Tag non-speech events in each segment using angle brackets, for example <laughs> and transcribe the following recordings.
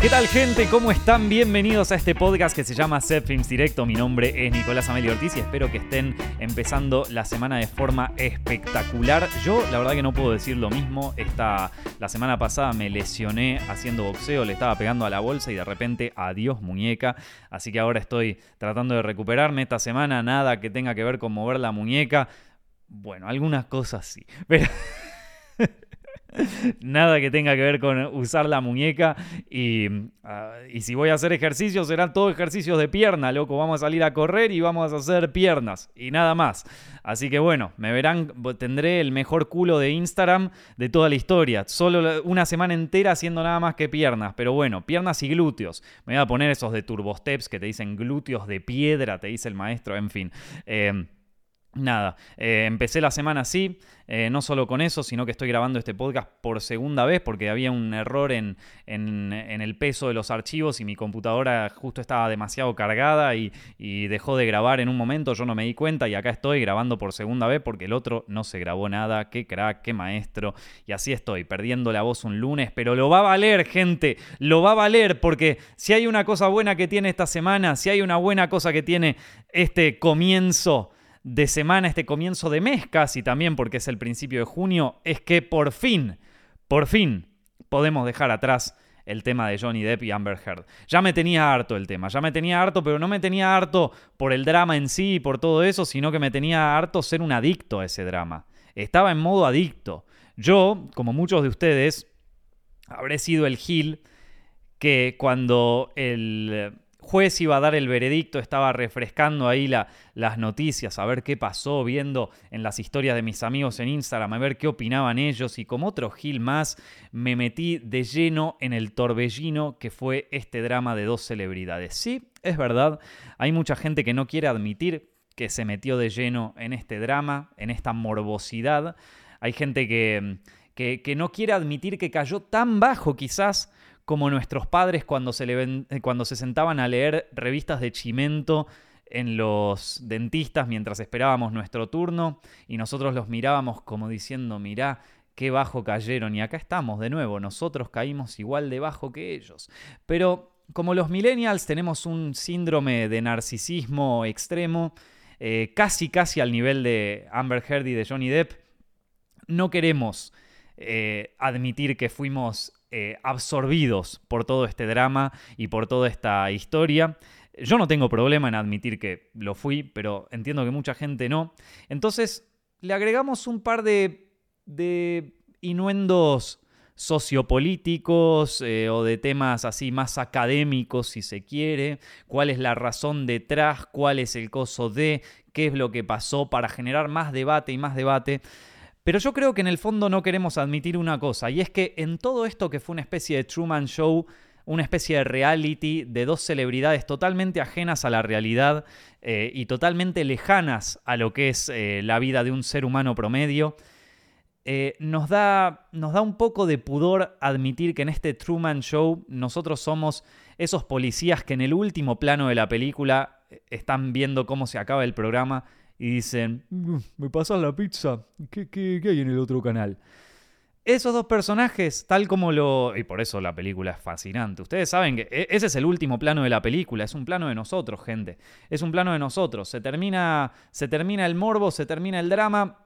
¿Qué tal gente? ¿Cómo están? Bienvenidos a este podcast que se llama Set Films Directo. Mi nombre es Nicolás Amelio Ortiz y espero que estén empezando la semana de forma espectacular. Yo la verdad que no puedo decir lo mismo. Esta, la semana pasada me lesioné haciendo boxeo, le estaba pegando a la bolsa y de repente adiós muñeca. Así que ahora estoy tratando de recuperarme. Esta semana nada que tenga que ver con mover la muñeca. Bueno, algunas cosas sí. <laughs> Pero... Nada que tenga que ver con usar la muñeca. Y, ah, y, si voy a hacer ejercicios, serán todos ejercicios de pierna, loco. Vamos a salir a correr y vamos a hacer piernas. Y nada más. Así que bueno, me verán, tendré el mejor culo de Instagram de toda la historia. Solo una semana entera haciendo nada más que piernas. Pero bueno, piernas y glúteos. Me voy a poner esos de turbosteps que te dicen glúteos de piedra, te dice el maestro. En fin. Eh, Nada, eh, empecé la semana así, eh, no solo con eso, sino que estoy grabando este podcast por segunda vez porque había un error en, el peso de los archivos y mi computadora justo estaba demasiado cargada y, dejó de grabar en un momento, yo no me di cuenta y acá estoy grabando por segunda vez porque el otro no se grabó nada, qué crack, qué maestro, y así estoy, perdiendo la voz un lunes, pero lo va a valer gente, lo va a valer porque si hay una cosa buena que tiene esta semana, si hay una buena cosa que tiene este comienzo, de semana, este comienzo de mes casi también, porque es el principio de junio, es que por fin, por fin podemos dejar atrás el tema de Johnny Depp y Amber Heard. Ya me tenía harto el tema, ya me tenía harto, pero no me tenía harto por el drama en sí y por todo eso, sino que me tenía harto ser un adicto a ese drama. Estaba en modo adicto. Yo, como muchos de ustedes, habré sido el Gil que cuando el juez iba a dar el veredicto, estaba refrescando ahí la, las noticias, a ver qué pasó, viendo en las historias de mis amigos en Instagram, a ver qué opinaban ellos y como otro gil más, me metí de lleno en el torbellino que fue este drama de dos celebridades. Sí, es verdad, hay mucha gente que no quiere admitir que se metió de lleno en este drama, en esta morbosidad. Hay gente que, que no quiere admitir que cayó tan bajo quizás como nuestros padres cuando se, le eh, cuando se sentaban a leer revistas de chimento en los dentistas mientras esperábamos nuestro turno y nosotros los mirábamos como diciendo, mirá, qué bajo cayeron y acá estamos de nuevo, nosotros caímos igual de bajo que ellos. Pero como los millennials tenemos un síndrome de narcisismo extremo, eh, casi casi al nivel de Amber Heard y de Johnny Depp, no queremos eh, admitir que fuimos eh, absorbidos por todo este drama y por toda esta historia. Yo no tengo problema en admitir que lo fui, pero entiendo que mucha gente no. Entonces, le agregamos un par de, de inuendos sociopolíticos eh, o de temas así más académicos, si se quiere, cuál es la razón detrás, cuál es el coso de, qué es lo que pasó para generar más debate y más debate. Pero yo creo que en el fondo no queremos admitir una cosa, y es que en todo esto que fue una especie de Truman Show, una especie de reality de dos celebridades totalmente ajenas a la realidad eh, y totalmente lejanas a lo que es eh, la vida de un ser humano promedio, eh, nos, da, nos da un poco de pudor admitir que en este Truman Show nosotros somos esos policías que en el último plano de la película están viendo cómo se acaba el programa y dicen, mm, me pasan la pizza, ¿Qué, hay en el otro canal? Esos dos personajes, tal como lo... Y por eso la película es fascinante. Ustedes saben que e, ese es el último plano de la película, es un plano de nosotros, gente. Es un plano de nosotros. Se termina, se termina el morbo, se termina el drama,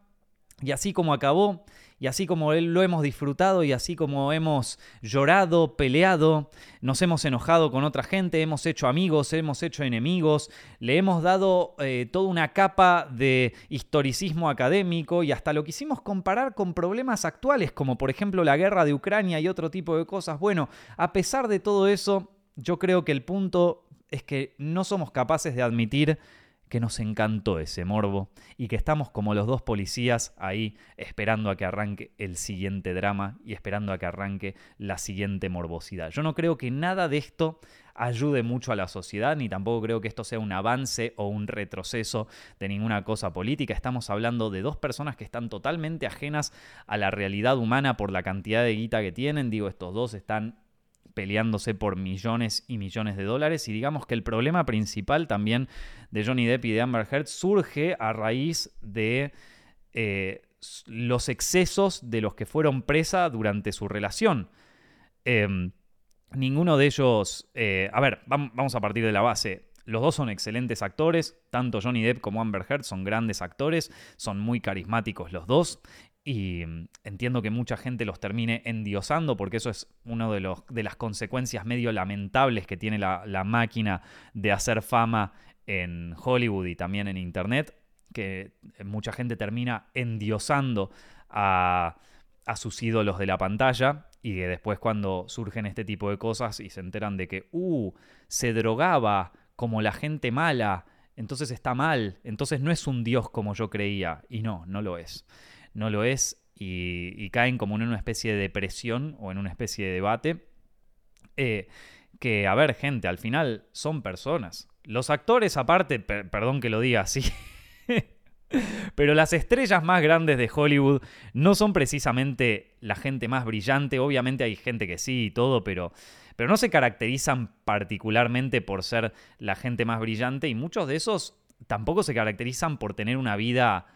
y así como acabó, y así como lo hemos disfrutado, y así como hemos llorado, peleado, nos hemos enojado con otra gente, hemos hecho amigos, hemos hecho enemigos, le hemos dado eh, toda una capa de historicismo académico y hasta lo quisimos comparar con problemas actuales, como por ejemplo la guerra de Ucrania y otro tipo de cosas. Bueno, a pesar de todo eso, yo creo que el punto es que no somos capaces de admitir que nos encantó ese morbo y que estamos como los dos policías ahí esperando a que arranque el siguiente drama y esperando a que arranque la siguiente morbosidad. Yo no creo que nada de esto ayude mucho a la sociedad, ni tampoco creo que esto sea un avance o un retroceso de ninguna cosa política. Estamos hablando de dos personas que están totalmente ajenas a la realidad humana por la cantidad de guita que tienen. Digo, estos dos están peleándose por millones y millones de dólares. Y digamos que el problema principal también de Johnny Depp y de Amber Heard surge a raíz de eh, los excesos de los que fueron presa durante su relación. Em, ninguno de ellos, eh, a ver, vamos a partir de la base. Los dos son excelentes actores, tanto Johnny Depp como Amber Heard son grandes actores, son muy carismáticos los dos y mm, entiendo que mucha gente los termine endiosando porque eso es una de, de las consecuencias medio lamentables que tiene la, la máquina de hacer fama en Hollywood y también en Internet, que mucha gente termina endiosando a, a sus ídolos de la pantalla y que después cuando surgen este tipo de cosas y se enteran de que, uh, se drogaba como la gente mala, entonces está mal, entonces no es un dios como yo creía. Y no, no lo es. No lo es y, caen como en una especie de depresión o en una especie de debate. Eh, que, a ver, gente, al final son personas. Los actores, aparte, perdón que lo diga así, <laughs> pero las estrellas más grandes de Hollywood no son precisamente la gente más brillante. Obviamente hay gente que sí y todo, pero, pero no se caracterizan particularmente por ser la gente más brillante y muchos de esos tampoco se caracterizan por tener una vida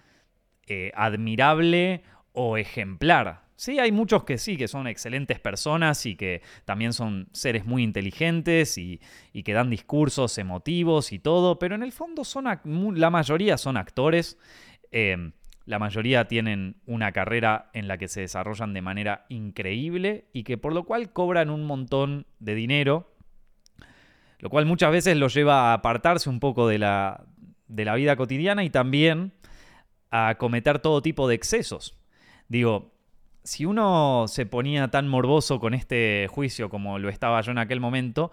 eh, admirable o ejemplar. Sí, hay muchos que sí, que son excelentes personas y que también son seres muy inteligentes y, que dan discursos emotivos y todo, pero en el fondo son la mayoría son actores. Em, la mayoría tienen una carrera en la que se desarrollan de manera increíble y que por lo cual cobran un montón de dinero, lo cual muchas veces los lleva a apartarse un poco de la, de la vida cotidiana y también a cometer todo tipo de excesos. Digo, si uno se ponía tan morboso con este juicio como lo estaba yo en aquel momento,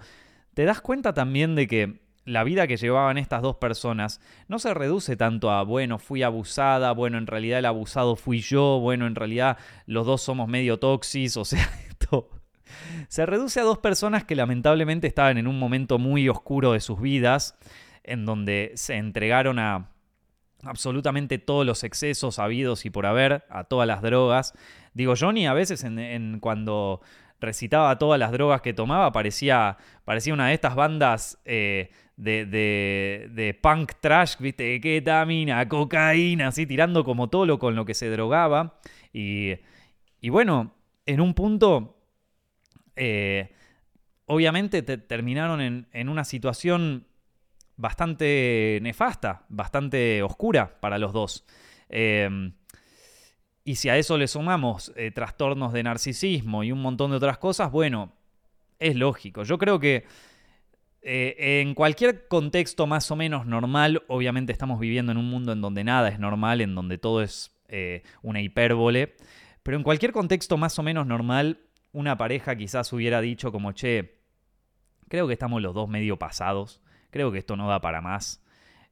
te das cuenta también de que la vida que llevaban estas dos personas no se reduce tanto a, bueno, fui abusada, bueno, en realidad el abusado fui yo, bueno, en realidad los dos somos medio toxis, o sea, <laughs> esto se reduce a dos personas que lamentablemente estaban en un momento muy oscuro de sus vidas, en donde se entregaron a absolutamente todos los excesos habidos y por haber, a todas las drogas. Digo, Johnny a veces en, cuando recitaba todas las drogas que tomaba parecía, parecía una de estas bandas eh, de, de, punk trash, ¿viste? Ketamina, cocaína, así tirando como todo lo con lo que se drogaba. Y, y bueno, en un punto, eh, obviamente terminaron en, en una situación bastante nefasta, bastante oscura para los dos. Em, y si a eso le sumamos eh, trastornos de narcisismo y un montón de otras cosas, bueno, es lógico. Yo creo que eh, en cualquier contexto más o menos normal, obviamente estamos viviendo en un mundo en donde nada es normal, en donde todo es eh, una hipérbole, pero en cualquier contexto más o menos normal, una pareja quizás hubiera dicho como, che, creo que estamos los dos medio pasados creo que esto no da para más.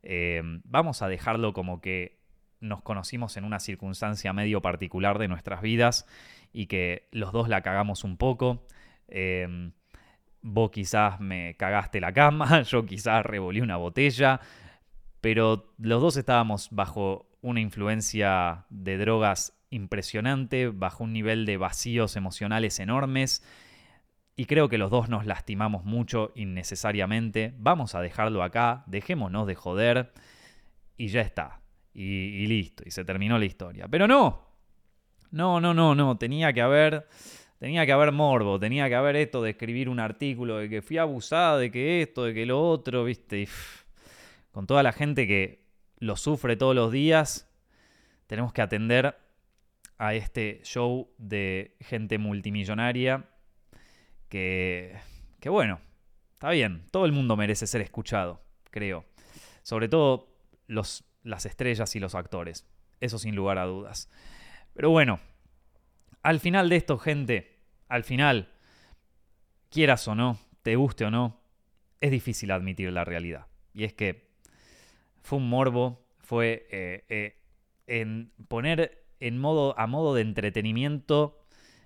Em, vamos a dejarlo como que nos conocimos en una circunstancia medio particular de nuestras vidas y que los dos la cagamos un poco. Em, vos quizás me cagaste la cama, <laughs> yo quizás revolí una botella, pero los dos estábamos bajo una influencia de drogas impresionante, bajo un nivel de vacíos emocionales enormes y creo que los dos nos lastimamos mucho innecesariamente. Vamos a dejarlo acá, dejémonos de joder y ya está. Y, listo, y se terminó la historia. Pero no, no, no, no, no, tenía que haber... Tenía que haber morbo, tenía que haber esto de escribir un artículo de que fui abusada, de que esto, de que lo otro, ¿viste? con toda la gente que lo sufre todos los días, tenemos que atender a este show de gente multimillonaria que, bueno, está bien, todo el mundo merece ser escuchado, creo. Sobre todo los, las estrellas y los actores, eso sin lugar a dudas. Pero bueno, al final de esto, gente, al final, quieras o no, te guste o no, es difícil admitir la realidad. Y es que fue un morbo, fue eh, eh, en poner en modo, a modo de entretenimiento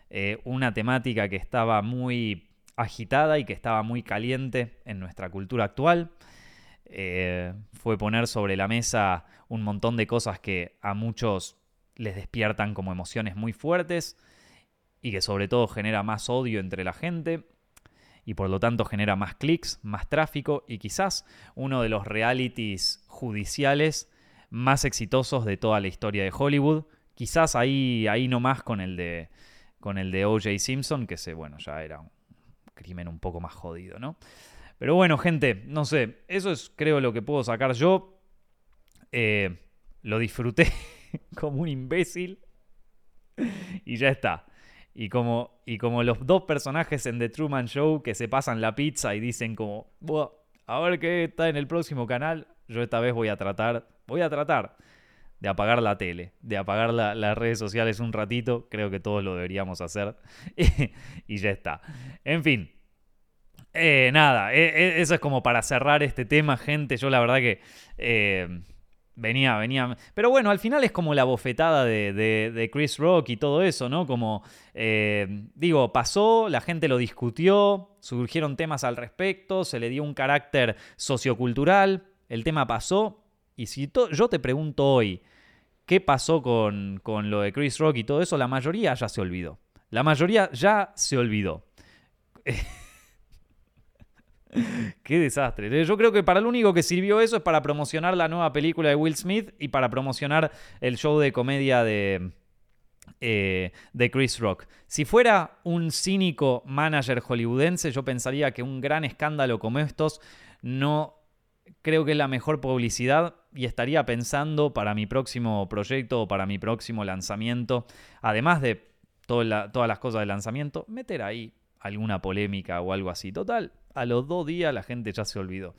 eh, una temática que estaba muy agitada y que estaba muy caliente en nuestra cultura actual. Eh, fue poner sobre la mesa un montón de cosas que a muchos les despiertan como emociones muy fuertes y que sobre todo genera más odio entre la gente y por lo tanto genera más clics, más tráfico y quizás uno de los realities judiciales más exitosos de toda la historia de Hollywood. Quizás ahí, ahí más con el de con el de O.J. Simpson, que se, bueno, ya era crimen un poco más jodido, ¿no? Pero bueno, gente, no sé, eso es creo lo que puedo sacar yo. Eh, lo disfruté <laughs> como un imbécil y ya está. Y como, y como los dos personajes en The Truman Show que se pasan la pizza y dicen como, a ver qué está en el próximo canal, yo esta vez voy a tratar, voy a tratar de apagar la tele, de apagar las redes sociales un ratito, creo que todos lo deberíamos hacer <laughs> y ya está. En fin, eh, nada, e, e, eso es como para cerrar este tema, gente, yo la verdad que... Eh, venía, venía. Pero bueno, al final es como la bofetada de, Chris Rock y todo eso, ¿no? Como, eh, digo, pasó, la gente lo discutió, surgieron temas al respecto, se le dio un carácter sociocultural, el tema pasó. Y si yo te pregunto hoy, ¿qué pasó con, con lo de Chris Rock y todo eso? La mayoría ya se olvidó. La mayoría ya se olvidó. <laughs> Qué desastre. Yo creo que para lo único que sirvió eso es para promocionar la nueva película de Will Smith y para promocionar el show de comedia de, eh, de Chris Rock. Si fuera un cínico manager hollywoodense, yo pensaría que un gran escándalo como estos no creo que es la mejor publicidad y estaría pensando para mi próximo proyecto o para mi próximo lanzamiento, además de todas las cosas de lanzamiento, meter ahí alguna polémica o algo así. Total, a los dos días la gente ya se olvidó.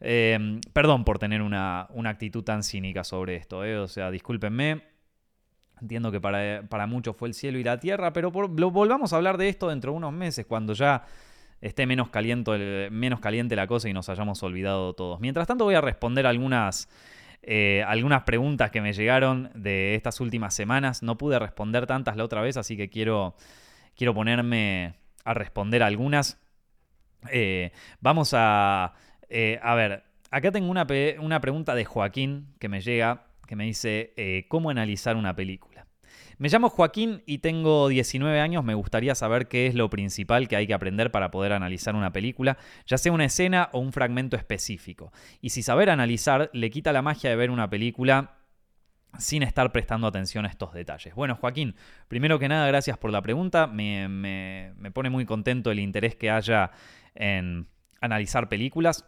Em, perdón por tener una, actitud tan cínica sobre esto, eh, o sea, discúlpenme. Entiendo que para, para, muchos fue el cielo y la tierra, pero volvamos a hablar de esto dentro de unos meses, cuando ya esté menos caliente, menos caliente la cosa y nos hayamos olvidado todos. Mientras tanto voy a responder algunas, eh, algunas preguntas que me llegaron de estas últimas semanas. No pude responder tantas la otra vez, así que quiero, quiero ponerme a responder algunas. Eh, vamos a, eh, a ver, acá tengo una, una, pregunta de Joaquín que me llega, que me dice, eh, ¿cómo analizar una película? Me llamo Joaquín y tengo 19 años. Me gustaría saber qué es lo principal que hay que aprender para poder analizar una película, ya sea una escena o un fragmento específico. Y si saber analizar le quita la magia de ver una película sin estar prestando atención a estos detalles. Bueno, Joaquín, primero que nada, gracias por la pregunta. Me, pone muy contento el interés que haya en analizar películas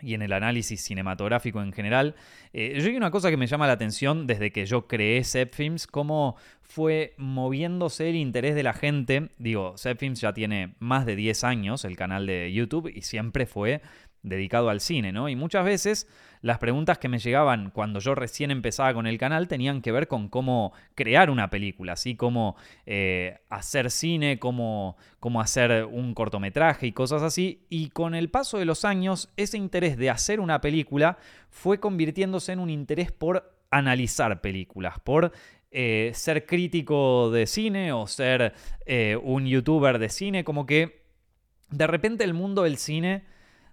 y en el análisis cinematográfico en general. Eh, yo hay una cosa que me llama la atención desde que yo creé Films, cómo fue moviéndose el interés de la gente. Digo, Films ya tiene más de 10 años el canal de YouTube y siempre fue dedicado al cine, ¿no? Y muchas veces las preguntas que me llegaban cuando yo recién empezaba con el canal tenían que ver con cómo crear una película, así como eh, hacer cine, cómo, cómo hacer un cortometraje y cosas así. Y con el paso de los años, ese interés de hacer una película fue convirtiéndose en un interés por analizar películas, por eh, ser crítico de cine o ser eh, un youtuber de cine, como que de repente el mundo del cine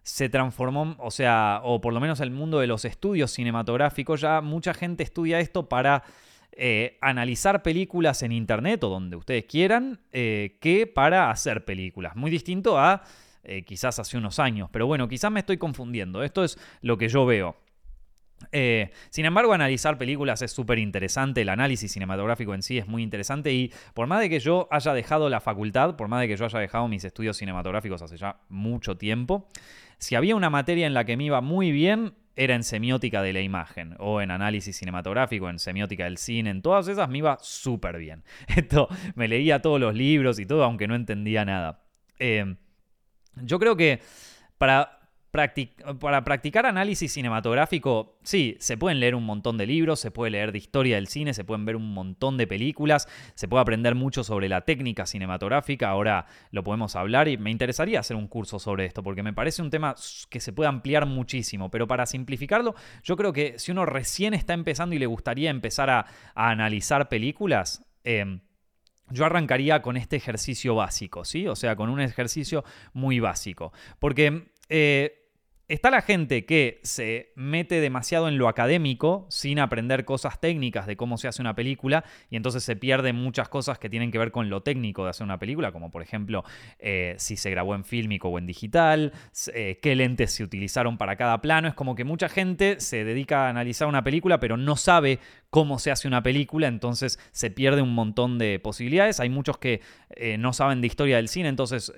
se transformó, o sea, o por lo menos el mundo de los estudios cinematográficos, ya mucha gente estudia esto para eh, analizar películas en internet o donde ustedes quieran, eh, que para hacer películas. Muy distinto a eh, quizás hace unos años, pero bueno, quizás me estoy confundiendo. Esto es lo que yo veo. Sin embargo, analizar películas es súper interesante, el análisis cinematográfico en sí es muy interesante y por más de que yo haya dejado la facultad, por más de que yo haya dejado mis estudios cinematográficos hace ya mucho tiempo, si había una materia en la que me iba muy bien, era en semiótica de la imagen, o en análisis cinematográfico, en semiótica del cine, en todas esas me iba súper bien. <laughs> Esto, me leía todos los libros y todo, aunque no entendía nada. Eh, yo creo que para para practicar análisis cinematográfico, sí, se pueden leer un montón de libros, se puede leer de historia del cine, se pueden ver un montón de películas, se puede aprender mucho sobre la técnica cinematográfica, ahora lo podemos hablar y me interesaría hacer un curso sobre esto porque me parece un tema que se puede ampliar muchísimo, pero para simplificarlo, yo creo que si uno recién está empezando y le gustaría empezar a, analizar películas, em, yo arrancaría con este ejercicio básico, ¿sí? O sea, con un ejercicio muy básico. Porque eh, Está la gente que se mete demasiado en lo académico sin aprender cosas técnicas de cómo se hace una película y entonces se pierden muchas cosas que tienen que ver con lo técnico de hacer una película, como por ejemplo eh, si se grabó en fílmico o en digital, eh, qué lentes se utilizaron para cada plano. Es como que mucha gente se dedica a analizar una película pero no sabe cómo se hace una película, entonces se pierde un montón de posibilidades. Hay muchos que eh, no saben de historia del cine, entonces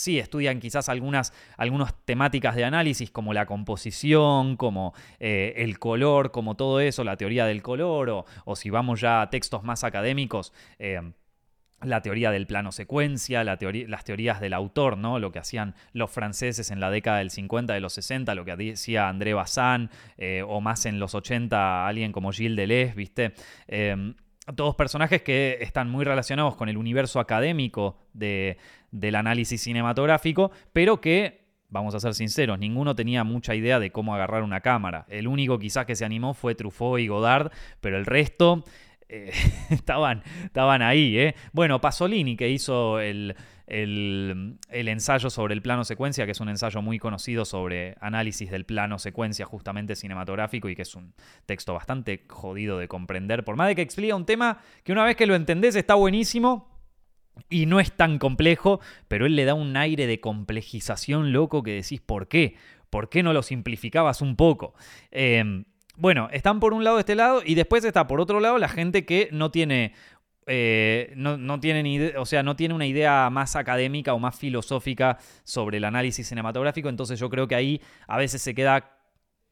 sí, estudian quizás algunas, algunas temáticas de análisis como la composición, como eh, el color, como todo eso, la teoría del color, o, si vamos ya a textos más académicos, eh, la teoría del plano secuencia, la las teorías del autor, ¿no? Lo que hacían los franceses en la década del 50, de los 60, lo que decía André Bazin, eh, o más en los 80, alguien como Gilles Deleuze, ¿viste? Todos personajes que están muy relacionados con el universo académico de, del análisis cinematográfico, pero que, vamos a ser sinceros, ninguno tenía mucha idea de cómo agarrar una cámara. El único quizás que se animó fue Truffaut y Godard, pero el resto eh, <laughs> estaban, estaban ahí. ¿eh? Bueno, Pasolini, que hizo el, el, ensayo sobre el plano secuencia, que es un ensayo muy conocido sobre análisis del plano secuencia justamente cinematográfico y que es un texto bastante jodido de comprender, por más de que explica un tema que una vez que lo entendés está buenísimo. Y no es tan complejo, pero él le da un aire de complejización loco que decís, ¿por qué? ¿Por qué no lo simplificabas un poco? Eh, bueno, están por un lado de este lado y después está por otro lado la gente que no tiene eh, no, no, tiene ni o sea, no tiene una idea más académica o más filosófica sobre el análisis cinematográfico, entonces yo creo que ahí a veces se queda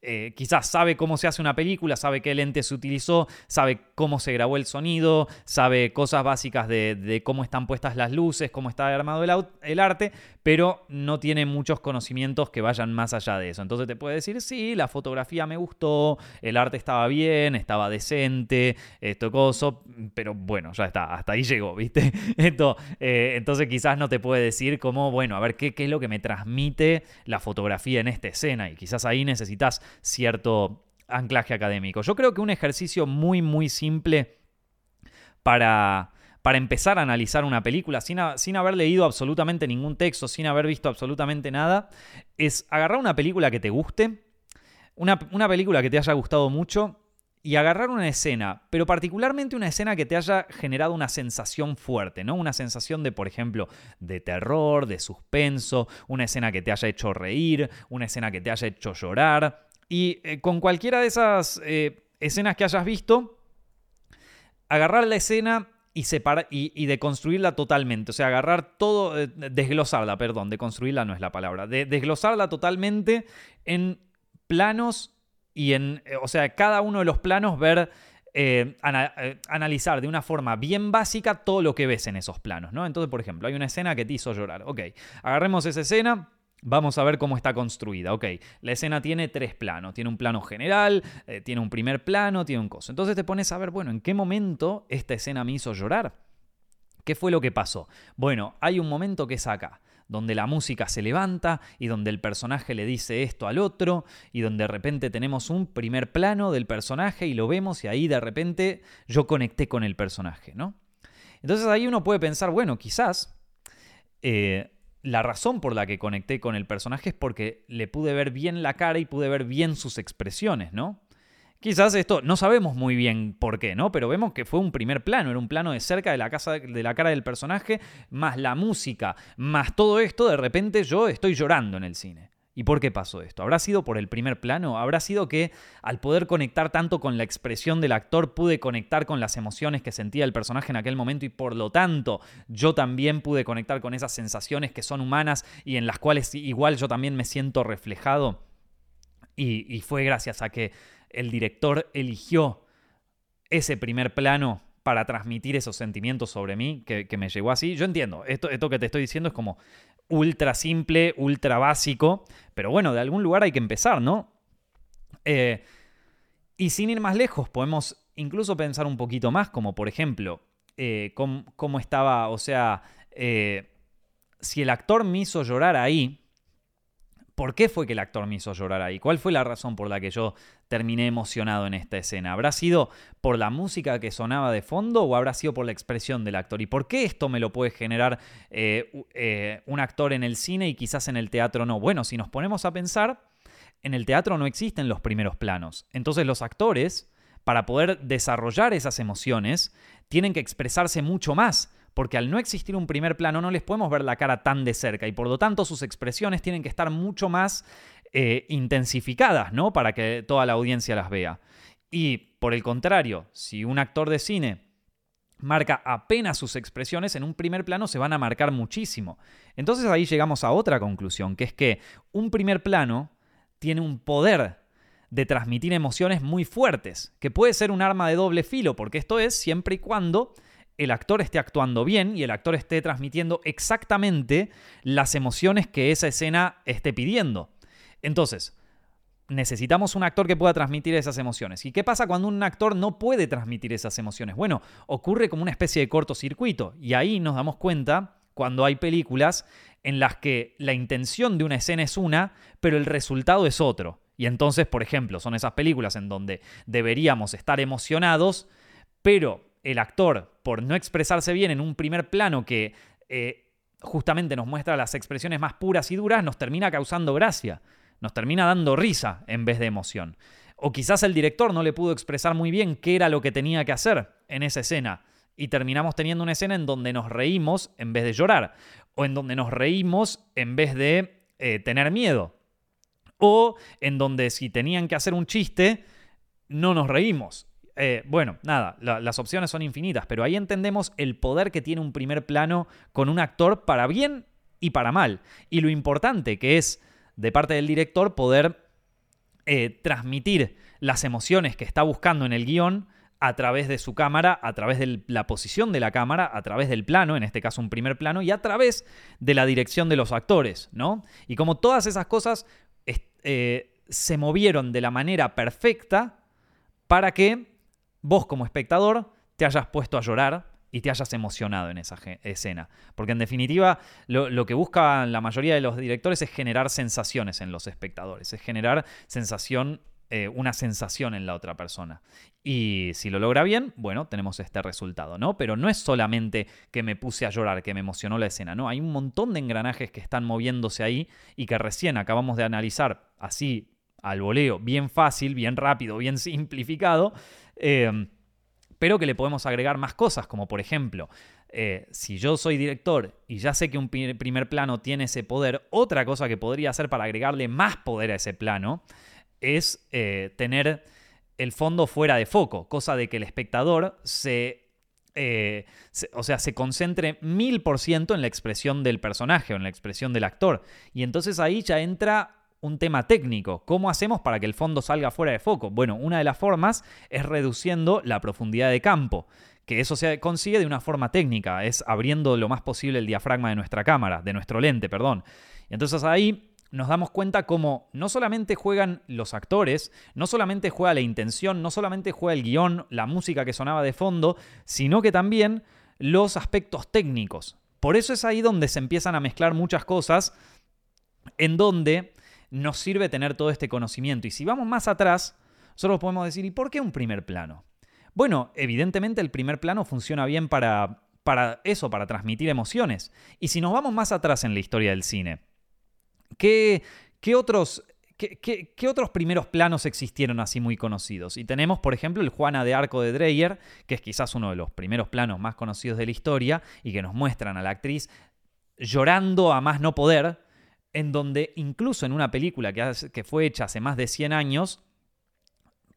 eh, quizás sabe cómo se hace una película, sabe qué lente se utilizó, sabe cómo se grabó el sonido, sabe cosas básicas de, cómo están puestas las luces, cómo está armado el, arte, pero no tiene muchos conocimientos que vayan más allá de eso. Entonces te puede decir, sí, la fotografía me gustó, el arte estaba bien, estaba decente, esto pero bueno, ya está, hasta ahí llegó, ¿viste? <laughs> Eh, entonces quizás no te puede decir cómo, bueno, a ver qué es lo que me transmite la fotografía en esta escena y quizás ahí necesitas cierto anclaje académico. Yo creo que un ejercicio muy, muy simple para, para empezar a analizar una película sin, sin, haber leído absolutamente ningún texto, sin haber visto absolutamente nada, es agarrar una película que te guste, una, una película que te haya gustado mucho y agarrar una escena, pero particularmente una escena que te haya generado una sensación fuerte, ¿no? Una sensación de, por ejemplo, de terror, de suspenso, una escena que te haya hecho reír, una escena que te haya hecho llorar, y eh, con cualquiera de esas eh, escenas que hayas visto, agarrar la escena y, separar, y, deconstruirla totalmente. O sea, agarrar todo, eh, desglosarla, perdón, deconstruirla no es la palabra. De, desglosarla totalmente en planos y en, o sea, cada uno de los planos ver... analizar de una forma bien básica todo lo que ves en esos planos, ¿no? Entonces, por ejemplo, hay una escena que te hizo llorar. Ok, agarremos esa escena, Vamos a ver cómo está construida. Ok, la escena tiene tres planos. Tiene un plano general, eh, tiene un primer plano, tiene un coso. Entonces te pones a ver, bueno, ¿en qué momento esta escena me hizo llorar? ¿Qué fue lo que pasó? Bueno, hay un momento que es acá, donde la música se levanta y donde el personaje le dice esto al otro y donde de repente tenemos un primer plano del personaje y lo vemos y ahí de repente yo conecté con el personaje, ¿no? Entonces ahí uno puede pensar, bueno, quizás... Eh, la razón por la que conecté con el personaje es porque le pude ver bien la cara y pude ver bien sus expresiones, ¿no? Quizás esto no sabemos muy bien por qué, ¿no? Pero vemos que fue un primer plano, era un plano de cerca de la, casa, de la cara del personaje, más la música, más todo esto, de repente yo estoy llorando en el cine. ¿Y por qué pasó esto? ¿Habrá sido por el primer plano? ¿Habrá sido que al poder conectar tanto con la expresión del actor pude conectar con las emociones que sentía el personaje en aquel momento y por lo tanto yo también pude conectar con esas sensaciones que son humanas y en las cuales igual yo también me siento reflejado? Y, fue gracias a que el director eligió ese primer plano para transmitir esos sentimientos sobre mí que, me llegó así. Yo entiendo, esto, que te estoy diciendo es como ultra simple, ultra básico, pero bueno, de algún lugar hay que empezar, ¿no? Eh, y sin ir más lejos, podemos incluso pensar un poquito más, como por ejemplo, eh, cómo, estaba, o sea, eh, si el actor me hizo llorar ahí, ¿Por qué fue que el actor me hizo llorar ahí? ¿Cuál fue la razón por la que yo terminé emocionado en esta escena? ¿Habrá sido por la música que sonaba de fondo o habrá sido por la expresión del actor? ¿Y por qué esto me lo puede generar eh, eh, un actor en el cine y quizás en el teatro no? Bueno, si nos ponemos a pensar, en el teatro no existen los primeros planos. Entonces los actores, para poder desarrollar esas emociones, tienen que expresarse mucho más porque al no existir un primer plano no les podemos ver la cara tan de cerca y por lo tanto sus expresiones tienen que estar mucho más eh, intensificadas, ¿no? Para que toda la audiencia las vea. Y por el contrario, si un actor de cine marca apenas sus expresiones, en un primer plano se van a marcar muchísimo. Entonces ahí llegamos a otra conclusión, que es que un primer plano tiene un poder de transmitir emociones muy fuertes, que puede ser un arma de doble filo, porque esto es siempre y cuando el actor esté actuando bien y el actor esté transmitiendo exactamente las emociones que esa escena esté pidiendo. Entonces, necesitamos un actor que pueda transmitir esas emociones. ¿Y qué pasa cuando un actor no puede transmitir esas emociones? Bueno, ocurre como una especie de cortocircuito y ahí nos damos cuenta cuando hay películas en las que la intención de una escena es una, pero el resultado es otro. Y entonces, por ejemplo, son esas películas en donde deberíamos estar emocionados, pero el actor, por no expresarse bien en un primer plano que eh, justamente nos muestra las expresiones más puras y duras, nos termina causando gracia nos termina dando risa en vez de emoción. O quizás el director no le pudo expresar muy bien qué era lo que tenía que hacer en esa escena. Y terminamos teniendo una escena en donde nos reímos en vez de llorar. O en donde nos reímos en vez de eh, tener miedo. O en donde si tenían que hacer un chiste, no nos reímos. Eh, bueno, nada, las opciones son infinitas, pero ahí entendemos el poder que tiene un primer plano con un actor para bien y para mal. Y lo importante que es de parte del director poder eh, transmitir las emociones que está buscando en el guion a través de su cámara, a través de la posición de la cámara, a través del plano, en este caso un primer plano, y a través de la dirección de los actores, ¿no? Y como todas esas cosas eh, se movieron de la manera perfecta para que vos como espectador te hayas puesto a llorar y te hayas emocionado en esa escena. Porque en definitiva lo, que buscan la mayoría de los directores es generar sensaciones en los espectadores, es generar sensación, eh, una sensación en la otra persona. Y si lo logra bien, bueno, tenemos este resultado, ¿no? Pero no es solamente que me puse a llorar, que me emocionó la escena, ¿no? Hay un montón de engranajes que están moviéndose ahí y que recién acabamos de analizar así al voleo, bien fácil, bien rápido, bien simplificado. Eh, pero que le podemos agregar más cosas, como por ejemplo, eh, si yo soy director y ya sé que un primer plano tiene ese poder, otra cosa que podría hacer para agregarle más poder a ese plano es eh, tener el fondo fuera de foco, cosa de que el espectador se, eh, o sea, se concentre mil por ciento en la expresión del personaje o en la expresión del actor. Y entonces ahí ya entra un tema técnico. ¿Cómo hacemos para que el fondo salga fuera de foco? Bueno, una de las formas es reduciendo la profundidad de campo, que eso se consigue de una forma técnica, es abriendo lo más posible el diafragma de nuestra cámara, de nuestro lente, perdón. Y entonces ahí nos damos cuenta cómo no solamente juegan los actores, no solamente juega la intención, no solamente juega el guion, la música que sonaba de fondo, sino que también los aspectos técnicos. Por eso es ahí donde se empiezan a mezclar muchas cosas, en donde nos sirve tener todo este conocimiento. Y si vamos más atrás, solo podemos decir, ¿y por qué un primer plano? Bueno, evidentemente el primer plano funciona bien para, para eso, para transmitir emociones. Y si nos vamos más atrás en la historia del cine, ¿qué, qué otros ¿Qué, otros primeros planos existieron así muy conocidos? Y tenemos, por ejemplo, el Juana de Arco de Dreyer, que es quizás uno de los primeros planos más conocidos de la historia y que nos muestran a la actriz llorando a más no poder, en donde incluso en una película que, fue hecha hace más de 100 años,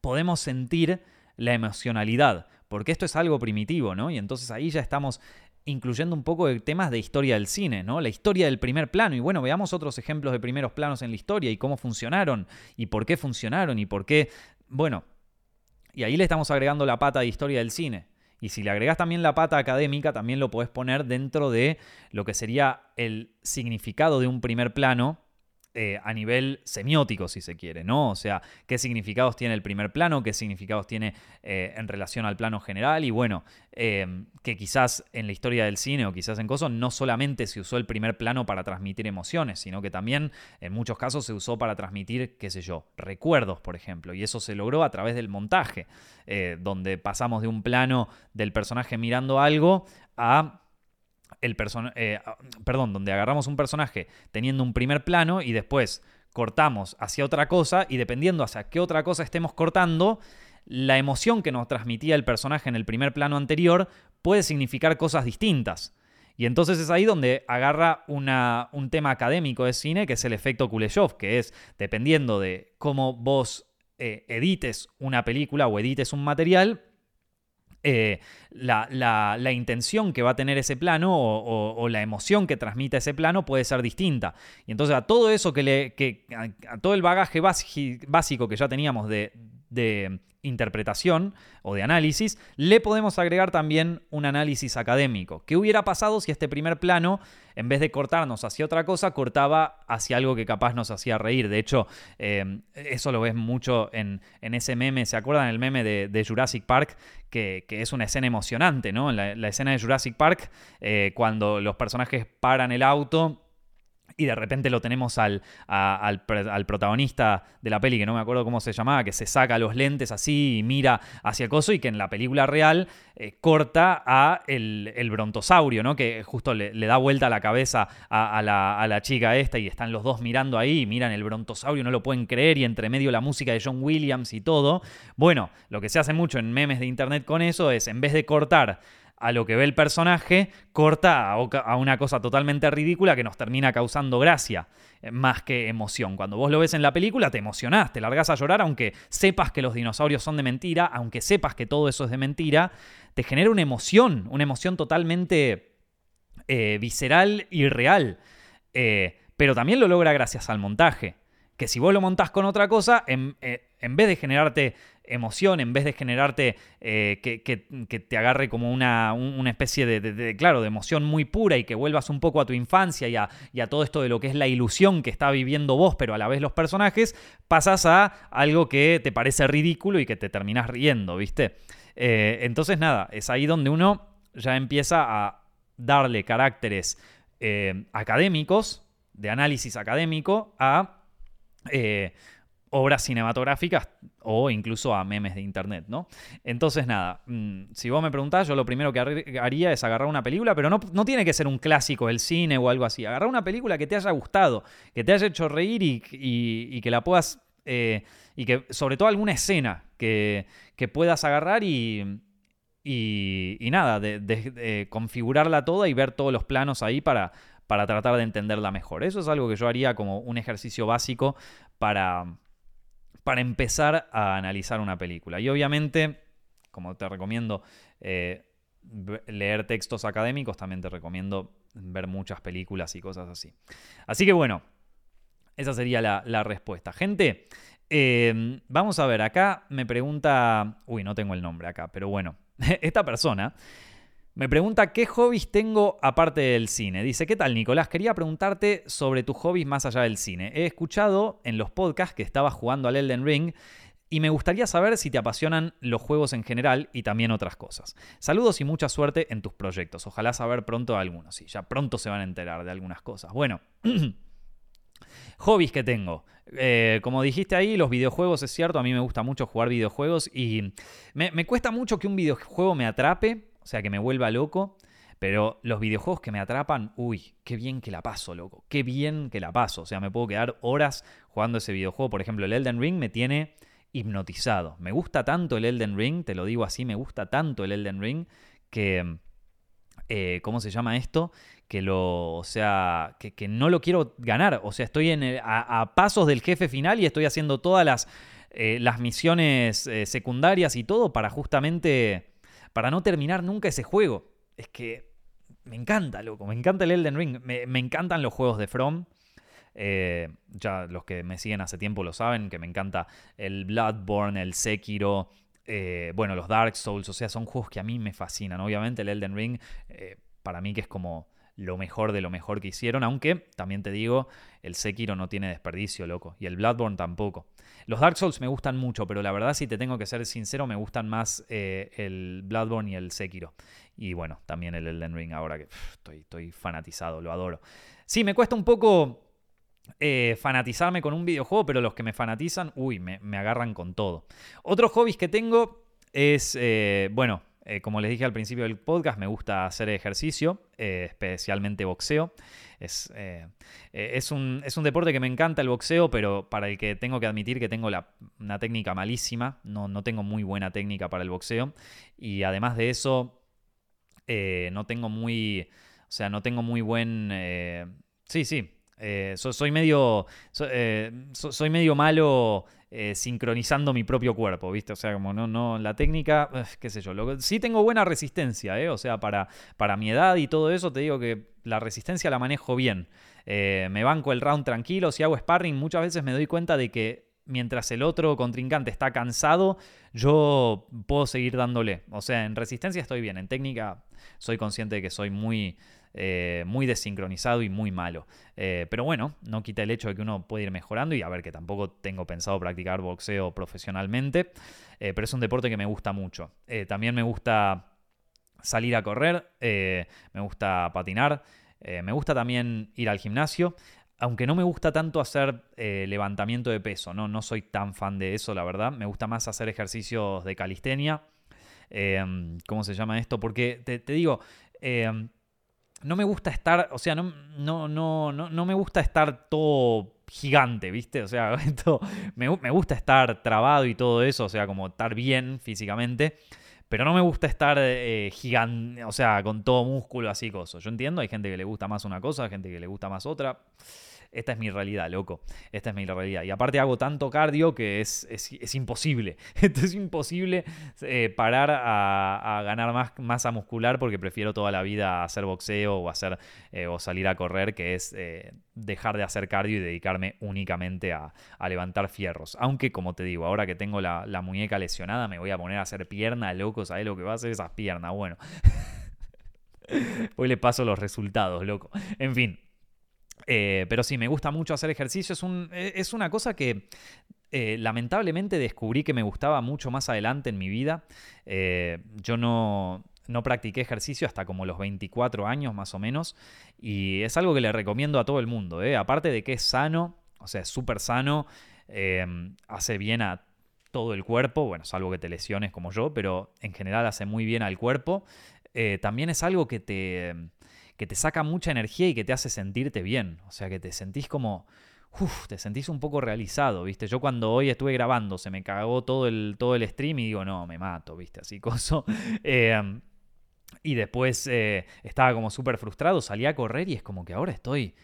podemos sentir la emocionalidad, porque esto es algo primitivo, ¿no? Y entonces ahí ya estamos incluyendo un poco de temas de historia del cine, ¿no? La historia del primer plano. Y bueno, veamos otros ejemplos de primeros planos en la historia y cómo funcionaron y por qué funcionaron y por qué. Bueno, y ahí le estamos agregando la pata de historia del cine. Y si le agregas también la pata académica, también lo puedes poner dentro de lo que sería el significado de un primer plano eh, a nivel semiótico, si se quiere, ¿no? O sea, qué significados tiene el primer plano, qué significados tiene eh, en relación al plano general, y bueno, eh, que quizás en la historia del cine o quizás en cosas no solamente se usó el primer plano para transmitir emociones, sino que también en muchos casos se usó para transmitir, qué sé yo, recuerdos, por ejemplo, y eso se logró a través del montaje, donde pasamos de un plano del personaje mirando algo a el eh, perdón, donde agarramos un personaje teniendo un primer plano y después cortamos hacia otra cosa y dependiendo hacia qué otra cosa estemos cortando, la emoción que nos transmitía el personaje en el primer plano anterior puede significar cosas distintas. Y entonces es ahí donde agarra un tema académico de cine, que es el efecto Kuleshov, que es dependiendo de cómo vos eh, edites una película o edites un material, eh, la, intención que va a tener ese plano o, la emoción que transmite ese plano puede ser distinta. Y entonces a todo eso que le. a, todo el bagaje básico que ya teníamos de, de interpretación o de análisis, le podemos agregar también un análisis académico. ¿Qué hubiera pasado si este primer plano, en vez de cortarnos hacia otra cosa, cortaba hacia algo que capaz nos hacía reír? De hecho, eh, eso lo ves mucho en, ese meme, ¿se acuerdan el meme de, Jurassic Park? Que, es una escena emocionante, ¿no? En la, escena de Jurassic Park, eh, cuando los personajes paran el auto y de repente lo tenemos al, al, protagonista de la peli, que no me acuerdo cómo se llamaba, que se saca los lentes así y mira hacia el coso y que en la película real eh, corta a el, brontosaurio, ¿no? Que justo le, da vuelta la cabeza a, la, chica esta y están los dos mirando ahí y miran el brontosaurio, no lo pueden creer y entre medio la música de John Williams y todo. Bueno, lo que se hace mucho en memes de internet con eso es, en vez de cortar a lo que ve el personaje, corta a, una cosa totalmente ridícula que nos termina causando gracia, eh, más que emoción. Cuando vos lo ves en la película, te emocionás, te largas a llorar, aunque sepas que los dinosaurios son de mentira, aunque sepas que todo eso es de mentira, te genera una emoción, una emoción totalmente eh, visceral y real. Eh, pero también lo logra gracias al montaje. Que si vos lo montás con otra cosa, en, en vez de generarte emoción, en vez de generarte eh, que, te agarre como una, especie de, claro, de emoción muy pura y que vuelvas un poco a tu infancia y a, todo esto de lo que es la ilusión que está viviendo vos, pero a la vez los personajes, pasas a algo que te parece ridículo y que te terminas riendo, ¿viste? Eh, entonces nada, es ahí donde uno ya empieza a darle caracteres eh, académicos, de análisis académico, a obras cinematográficas o incluso a memes de internet, ¿no? Entonces, nada, mm, si vos me preguntás, yo lo primero que haría es agarrar una película, pero no, no, tiene que ser un clásico del cine o algo así. Agarrar una película que te haya gustado, que te haya hecho reír y, que la puedas. Eh, y que, sobre todo, alguna escena que, puedas agarrar y. Y, nada, de, configurarla toda y ver todos los planos ahí para, para tratar de entenderla mejor. Eso es algo que yo haría como un ejercicio básico para, para empezar a analizar una película. Y obviamente, como te recomiendo eh, leer textos académicos, también te recomiendo ver muchas películas y cosas así. Así que bueno, esa sería la, respuesta. Gente, em, vamos a ver, acá me pregunta, uy, no tengo el nombre acá, pero bueno, <laughs> esta persona me pregunta qué hobbies tengo aparte del cine. Dice, ¿qué tal Nicolás? Quería preguntarte sobre tus hobbies más allá del cine. He escuchado en los podcasts que estabas jugando al Elden Ring y me gustaría saber si te apasionan los juegos en general y también otras cosas. Saludos y mucha suerte en tus proyectos. Ojalá saber pronto algunos. Sí, ya pronto se van a enterar de algunas cosas. Bueno. <clears throat> Hobbies que tengo. Eh, como dijiste ahí, los videojuegos es cierto, a mí me gusta mucho jugar videojuegos y me cuesta mucho que un videojuego me atrape o sea, que me vuelva loco. Pero los videojuegos que me atrapan, uy, qué bien que la paso, loco. Qué bien que la paso. O sea, me puedo quedar horas jugando ese videojuego. Por ejemplo, el Elden Ring me tiene hipnotizado. Me gusta tanto el Elden Ring, te lo digo así, me gusta tanto el Elden Ring que... Eh, ¿Cómo se llama esto? Que lo, o sea, que, no lo quiero ganar. O sea, estoy en a, pasos del jefe final y estoy haciendo todas las, eh, las misiones eh, secundarias y todo para justamente para no terminar nunca ese juego. Es que me encanta, loco, me encanta el Elden Ring, me, encantan los juegos de From. Eh, ya los que me siguen hace tiempo lo saben, que me encanta el Bloodborne, el Sekiro, eh, bueno, los Dark Souls, o sea, son juegos que a mí me fascinan. Obviamente el Elden Ring, eh, para mí que es como lo mejor de lo mejor que hicieron, aunque también te digo, el Sekiro no tiene desperdicio, loco, y el Bloodborne tampoco. Los Dark Souls me gustan mucho, pero la verdad, si te tengo que ser sincero, me gustan más eh, el Bloodborne y el Sekiro. Y bueno, también el Elden Ring, ahora que estoy, estoy fanatizado, lo adoro. Sí, me cuesta un poco eh, fanatizarme con un videojuego, pero los que me fanatizan, uy, me, agarran con todo. Otros hobbies que tengo es, eh, bueno, eh, como les dije al principio del podcast, me gusta hacer ejercicio, eh, especialmente boxeo. Es, eh, es, un, es, un, deporte que me encanta el boxeo, pero para el que tengo que admitir que tengo una técnica malísima. No, no, tengo muy buena técnica para el boxeo. Y además de eso, no tengo muy. O sea, no tengo muy buen. sí, sí. Soy medio. soy medio malo sincronizando mi propio cuerpo, ¿viste? O sea, como no, no, la técnica, qué sé yo. sí tengo buena resistencia, ¿eh? O sea, para, para mi edad y todo eso, te digo que la resistencia la manejo bien. me banco el round tranquilo, si hago sparring, muchas veces me doy cuenta de que mientras el otro contrincante está cansado, yo puedo seguir dándole. O sea, en resistencia estoy bien, en técnica soy consciente de que soy muy, eh, muy desincronizado y muy malo. Eh, pero bueno, no quita el hecho de que uno puede ir mejorando y a ver que tampoco tengo pensado practicar boxeo profesionalmente, eh, pero es un deporte que me gusta mucho. también me gusta salir a correr, me gusta patinar. me gusta también ir al gimnasio aunque no me gusta tanto hacer levantamiento de peso, ¿no? no soy tan fan de eso, la verdad. Me gusta más hacer ejercicios de calistenia. ¿Cómo se llama esto? Porque te, digo, no me gusta estar, o sea, no, no, no, no, me gusta estar todo gigante, ¿viste? O sea, <laughs> me, gusta estar trabado y todo eso, o sea, como estar bien físicamente. Pero no me gusta estar eh, gigante, o sea, con todo músculo así, coso. Yo entiendo, hay gente que le gusta más una cosa, gente que le gusta más otra esta es mi realidad, loco. Esta es mi realidad. Y aparte hago tanto cardio que es, es, imposible. <laughs> Entonces es imposible eh, parar a, ganar más masa muscular porque prefiero toda la vida hacer boxeo o, hacer, eh, o salir a correr, que es eh, dejar de hacer cardio y dedicarme únicamente a, levantar fierros. Aunque, como te digo, ahora que tengo la, la muñeca lesionada, me voy a poner a hacer pierna, loco. ¿Sabes lo que va a hacer esas piernas? Bueno. <laughs> Hoy le paso los resultados, loco. En fin, eh, pero sí, me gusta mucho hacer ejercicio. Es, un, e, es una cosa que eh, lamentablemente descubrí que me gustaba mucho más adelante en mi vida. Eh, yo no, no practiqué ejercicio hasta como los 24 años más o menos. Y es algo que le recomiendo a todo el mundo. Aparte de que es sano, o sea, es súper sano, hace bien a todo el cuerpo, bueno, salvo que te lesiones como yo, pero en general hace muy bien al cuerpo. también es algo que te que te saca mucha energía y que te hace sentirte bien. O sea, que te sentís como... Uf, te sentís un poco realizado, ¿viste? Yo cuando hoy estuve grabando se me cagó todo el, todo el stream y digo, no, me mato, ¿viste? Así <laughs> coso. Em, y después eh, estaba como súper frustrado, salí a correr y es como que ahora estoy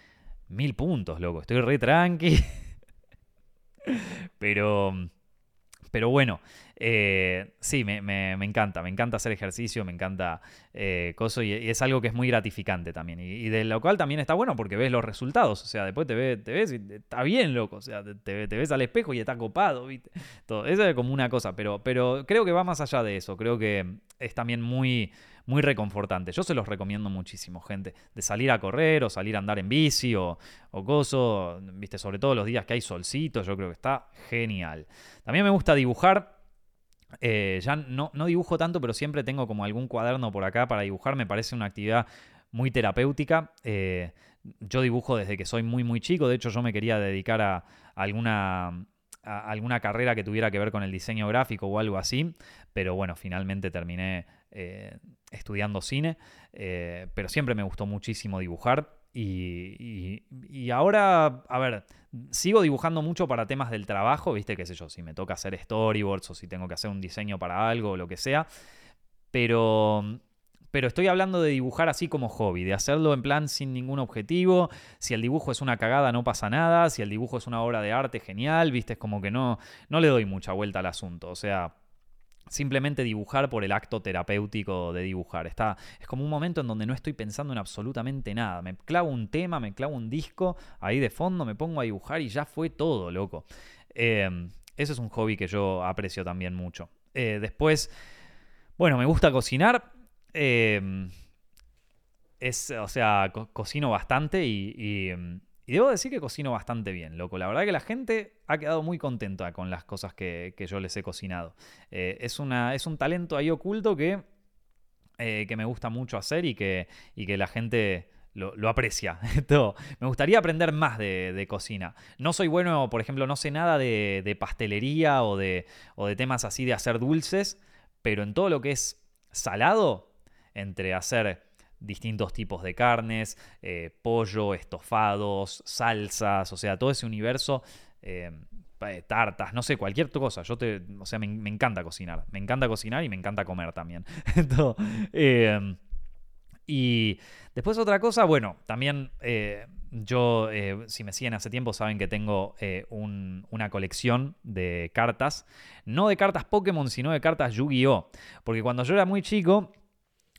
mil puntos, loco. Estoy re tranqui. <laughs> Pero pero bueno, eh, sí, me, encanta, me encanta hacer ejercicio, me encanta eh, y, es algo que es muy gratificante también. Y, de lo cual también está bueno porque ves los resultados, o sea, después te, ves y está bien, loco, o sea, te, ves al espejo y está copado, ¿viste? Todo, es como una cosa, pero, pero creo que va más allá de eso, creo que es también muy muy reconfortante. Yo se los recomiendo muchísimo, gente, de salir a correr o salir a andar en bici o, o viste, sobre todo los días que hay solcito, yo creo que está genial. También me gusta dibujar. Eh, ya no, no dibujo tanto, pero siempre tengo como algún cuaderno por acá para dibujar. Me parece una actividad muy terapéutica. Eh, yo dibujo desde que soy muy, muy chico. De hecho, yo me quería dedicar a, alguna, alguna carrera que tuviera que ver con el diseño gráfico o algo así. Pero bueno, finalmente terminé eh, estudiando cine, pero siempre me gustó muchísimo dibujar. Y, ahora, a ver, sigo dibujando mucho para temas del trabajo, viste, qué sé yo, si me toca hacer storyboards o si tengo que hacer un diseño para algo o lo que sea. Pero, pero estoy hablando de dibujar así como hobby, de hacerlo en plan sin ningún objetivo. Si el dibujo es una cagada, no pasa nada. Si el dibujo es una obra de arte, genial, viste, es como que no, no le doy mucha vuelta al asunto. O sea, simplemente dibujar por el acto terapéutico de dibujar. Está, es como un momento en donde no estoy pensando en absolutamente nada. Me clavo un tema, me clavo un disco, ahí de fondo me pongo a dibujar y ya fue todo, loco. Eh, ese es un hobby que yo aprecio también mucho. Eh, después, bueno, me gusta cocinar. Eh, es, o sea, cocino bastante y y debo decir que cocino bastante bien, loco. La verdad que la gente ha quedado muy contenta con las cosas que, yo les he cocinado. Eh, es, una, es un talento ahí oculto que, eh, que me gusta mucho hacer y que, y que la gente lo, aprecia. <laughs> Me gustaría aprender más de, cocina. No soy bueno, por ejemplo, no sé nada de, de pastelería o de, o de temas así de hacer dulces, pero en todo lo que es salado, entre hacer distintos tipos de carnes, eh, pollo, estofados, salsas, o sea, todo ese universo, eh, eh, tartas, no sé, cualquier cosa. Yo te, o sea, me, encanta cocinar, me encanta cocinar y me encanta comer también. <laughs> y después otra cosa, bueno, también yo, si me siguen hace tiempo, saben que tengo una colección de cartas. No de cartas Pokémon, sino de cartas Yu-Gi-Oh! Porque cuando yo era muy chico,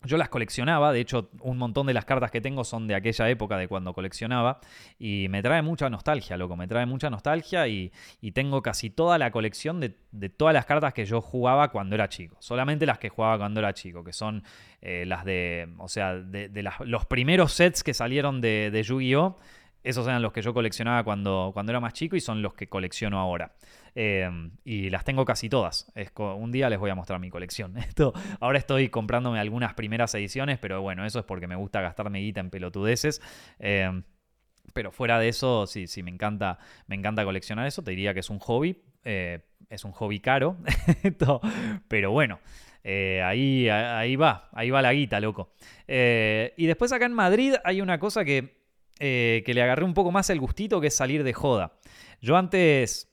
yo las coleccionaba, de hecho un montón de las cartas que tengo son de aquella época de cuando coleccionaba y me trae mucha nostalgia, loco, me trae mucha nostalgia y, tengo casi toda la colección de, todas las cartas que yo jugaba cuando era chico, solamente las que jugaba cuando era chico, que son eh, las de, o sea, de, los primeros sets que salieron de, de Yu-Gi-Oh! Esos eran los que yo coleccionaba cuando, cuando era más chico y son los que colecciono ahora. Em, y las tengo casi todas. un día les voy a mostrar mi colección. <laughs> Esto, ahora estoy comprándome algunas primeras ediciones, pero bueno, eso es porque me gusta gastarme guita en pelotudeces. Em, pero fuera de eso, sí, sí, me encanta, me encanta coleccionar eso. Te diría que es un hobby. Eh, es un hobby caro. <laughs> pero bueno. Eh, ahí, ahí va, ahí va la guita, loco. Eh, y después acá en Madrid hay una cosa que eh, que le agarré un poco más el gustito, que es salir de joda. Yo antes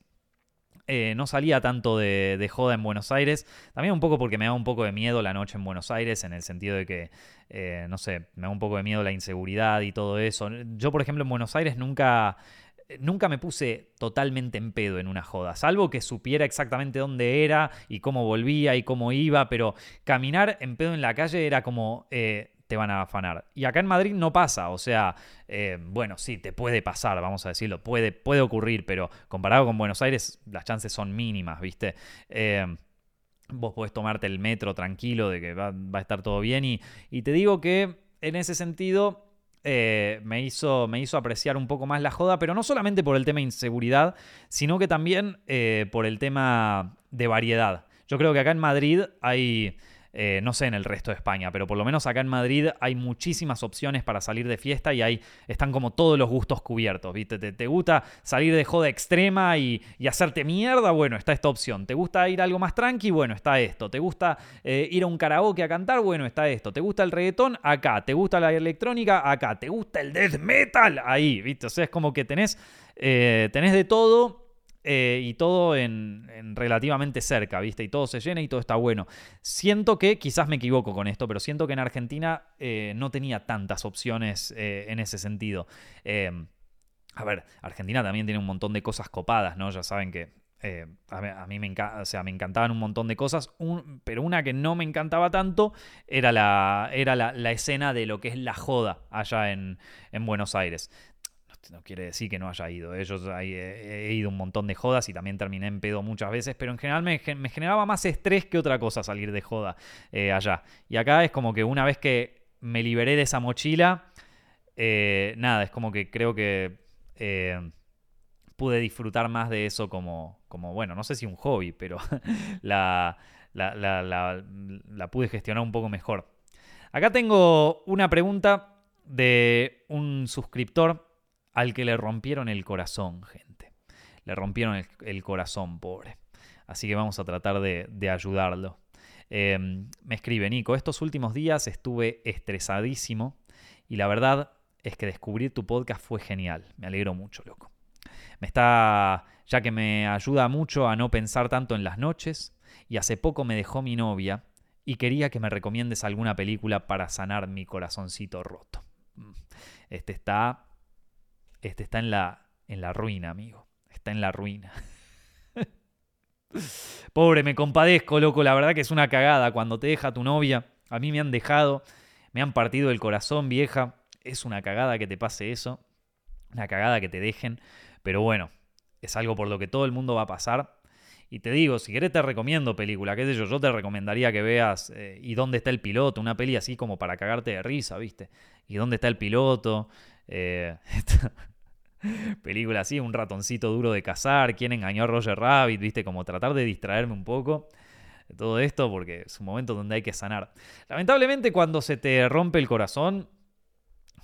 eh, no salía tanto de, joda en Buenos Aires, también un poco porque me da un poco de miedo la noche en Buenos Aires, en el sentido de que, eh, no sé, me da un poco de miedo la inseguridad y todo eso. Yo, por ejemplo, en Buenos Aires nunca... Nunca me puse totalmente en pedo en una joda, salvo que supiera exactamente dónde era y cómo volvía y cómo iba, pero caminar en pedo en la calle era como, te van a afanar. Y acá en Madrid no pasa, o sea, eh, bueno, sí, te puede pasar, vamos a decirlo, puede, puede ocurrir, pero comparado con Buenos Aires, las chances son mínimas, ¿viste? Eh, vos podés tomarte el metro tranquilo de que va, a estar todo bien y, te digo que en ese sentido... Eh, me, hizo, me hizo apreciar un poco más la joda, pero no solamente por el tema inseguridad, sino que también por el tema de variedad. Yo creo que acá en Madrid hay, eh, no sé en el resto de España, pero por lo menos acá en Madrid hay muchísimas opciones para salir de fiesta y ahí están como todos los gustos cubiertos, ¿viste? ¿Te, gusta salir de joda extrema y, hacerte mierda? Bueno, está esta opción. ¿Te gusta ir a algo más tranqui? Bueno, está esto. ¿Te gusta eh, ir a un karaoke a cantar? Bueno, está esto. ¿Te gusta el reggaetón? Acá. ¿Te gusta la electrónica? Acá. ¿Te gusta el death metal? Ahí, ¿viste? O sea, es como que tenés, eh, tenés de todo eh, y todo en, relativamente cerca, ¿viste? Y todo se llena y todo está bueno. Siento que, quizás me equivoco con esto, pero siento que en Argentina eh, no tenía tantas opciones eh, en ese sentido. a ver, Argentina también tiene un montón de cosas copadas, ¿no? Ya saben que a, mí, me, sea, me encantaban un montón de cosas, pero una que no me encantaba tanto era, la, era la, escena de lo que es la joda allá en, en Buenos Aires no quiere decir que no haya ido. Ellos he, ido un montón de jodas y también terminé en pedo muchas veces, pero en general me, generaba más estrés que otra cosa salir de joda eh, allá. Y acá es como que una vez que me liberé de esa mochila, eh, nada, es como que creo que eh, pude disfrutar más de eso como, como, bueno, no sé si un hobby, pero <laughs> la, la pude gestionar un poco mejor. Acá tengo una pregunta de un suscriptor al que le rompieron el corazón, gente. Le rompieron el, corazón, pobre. Así que vamos a tratar de, ayudarlo. Em, me escribe Nico, estos últimos días estuve estresadísimo y la verdad es que descubrir tu podcast fue genial. Me alegro mucho, loco. Me está, ya que me ayuda mucho a no pensar tanto en las noches y hace poco me dejó mi novia y quería que me recomiendes alguna película para sanar mi corazoncito roto. Mm. Este está este está en la, en la ruina, amigo. Está en la ruina. <laughs> Pobre, me compadezco, loco. La verdad que es una cagada cuando te deja tu novia. A mí me han dejado, me han partido el corazón, vieja. Es una cagada que te pase eso. Una cagada que te dejen. Pero bueno, es algo por lo que todo el mundo va a pasar. Y te digo, si querés te recomiendo película, qué sé yo, yo te recomendaría que veas eh, ¿Y dónde está el piloto? Una peli así como para cagarte de risa, ¿viste? ¿Y dónde está el piloto? Eh, <laughs> película así, un ratoncito duro de cazar, quién engañó a Roger Rabbit, viste, como tratar de distraerme un poco de todo esto porque es un momento donde hay que sanar. Lamentablemente cuando se te rompe el corazón,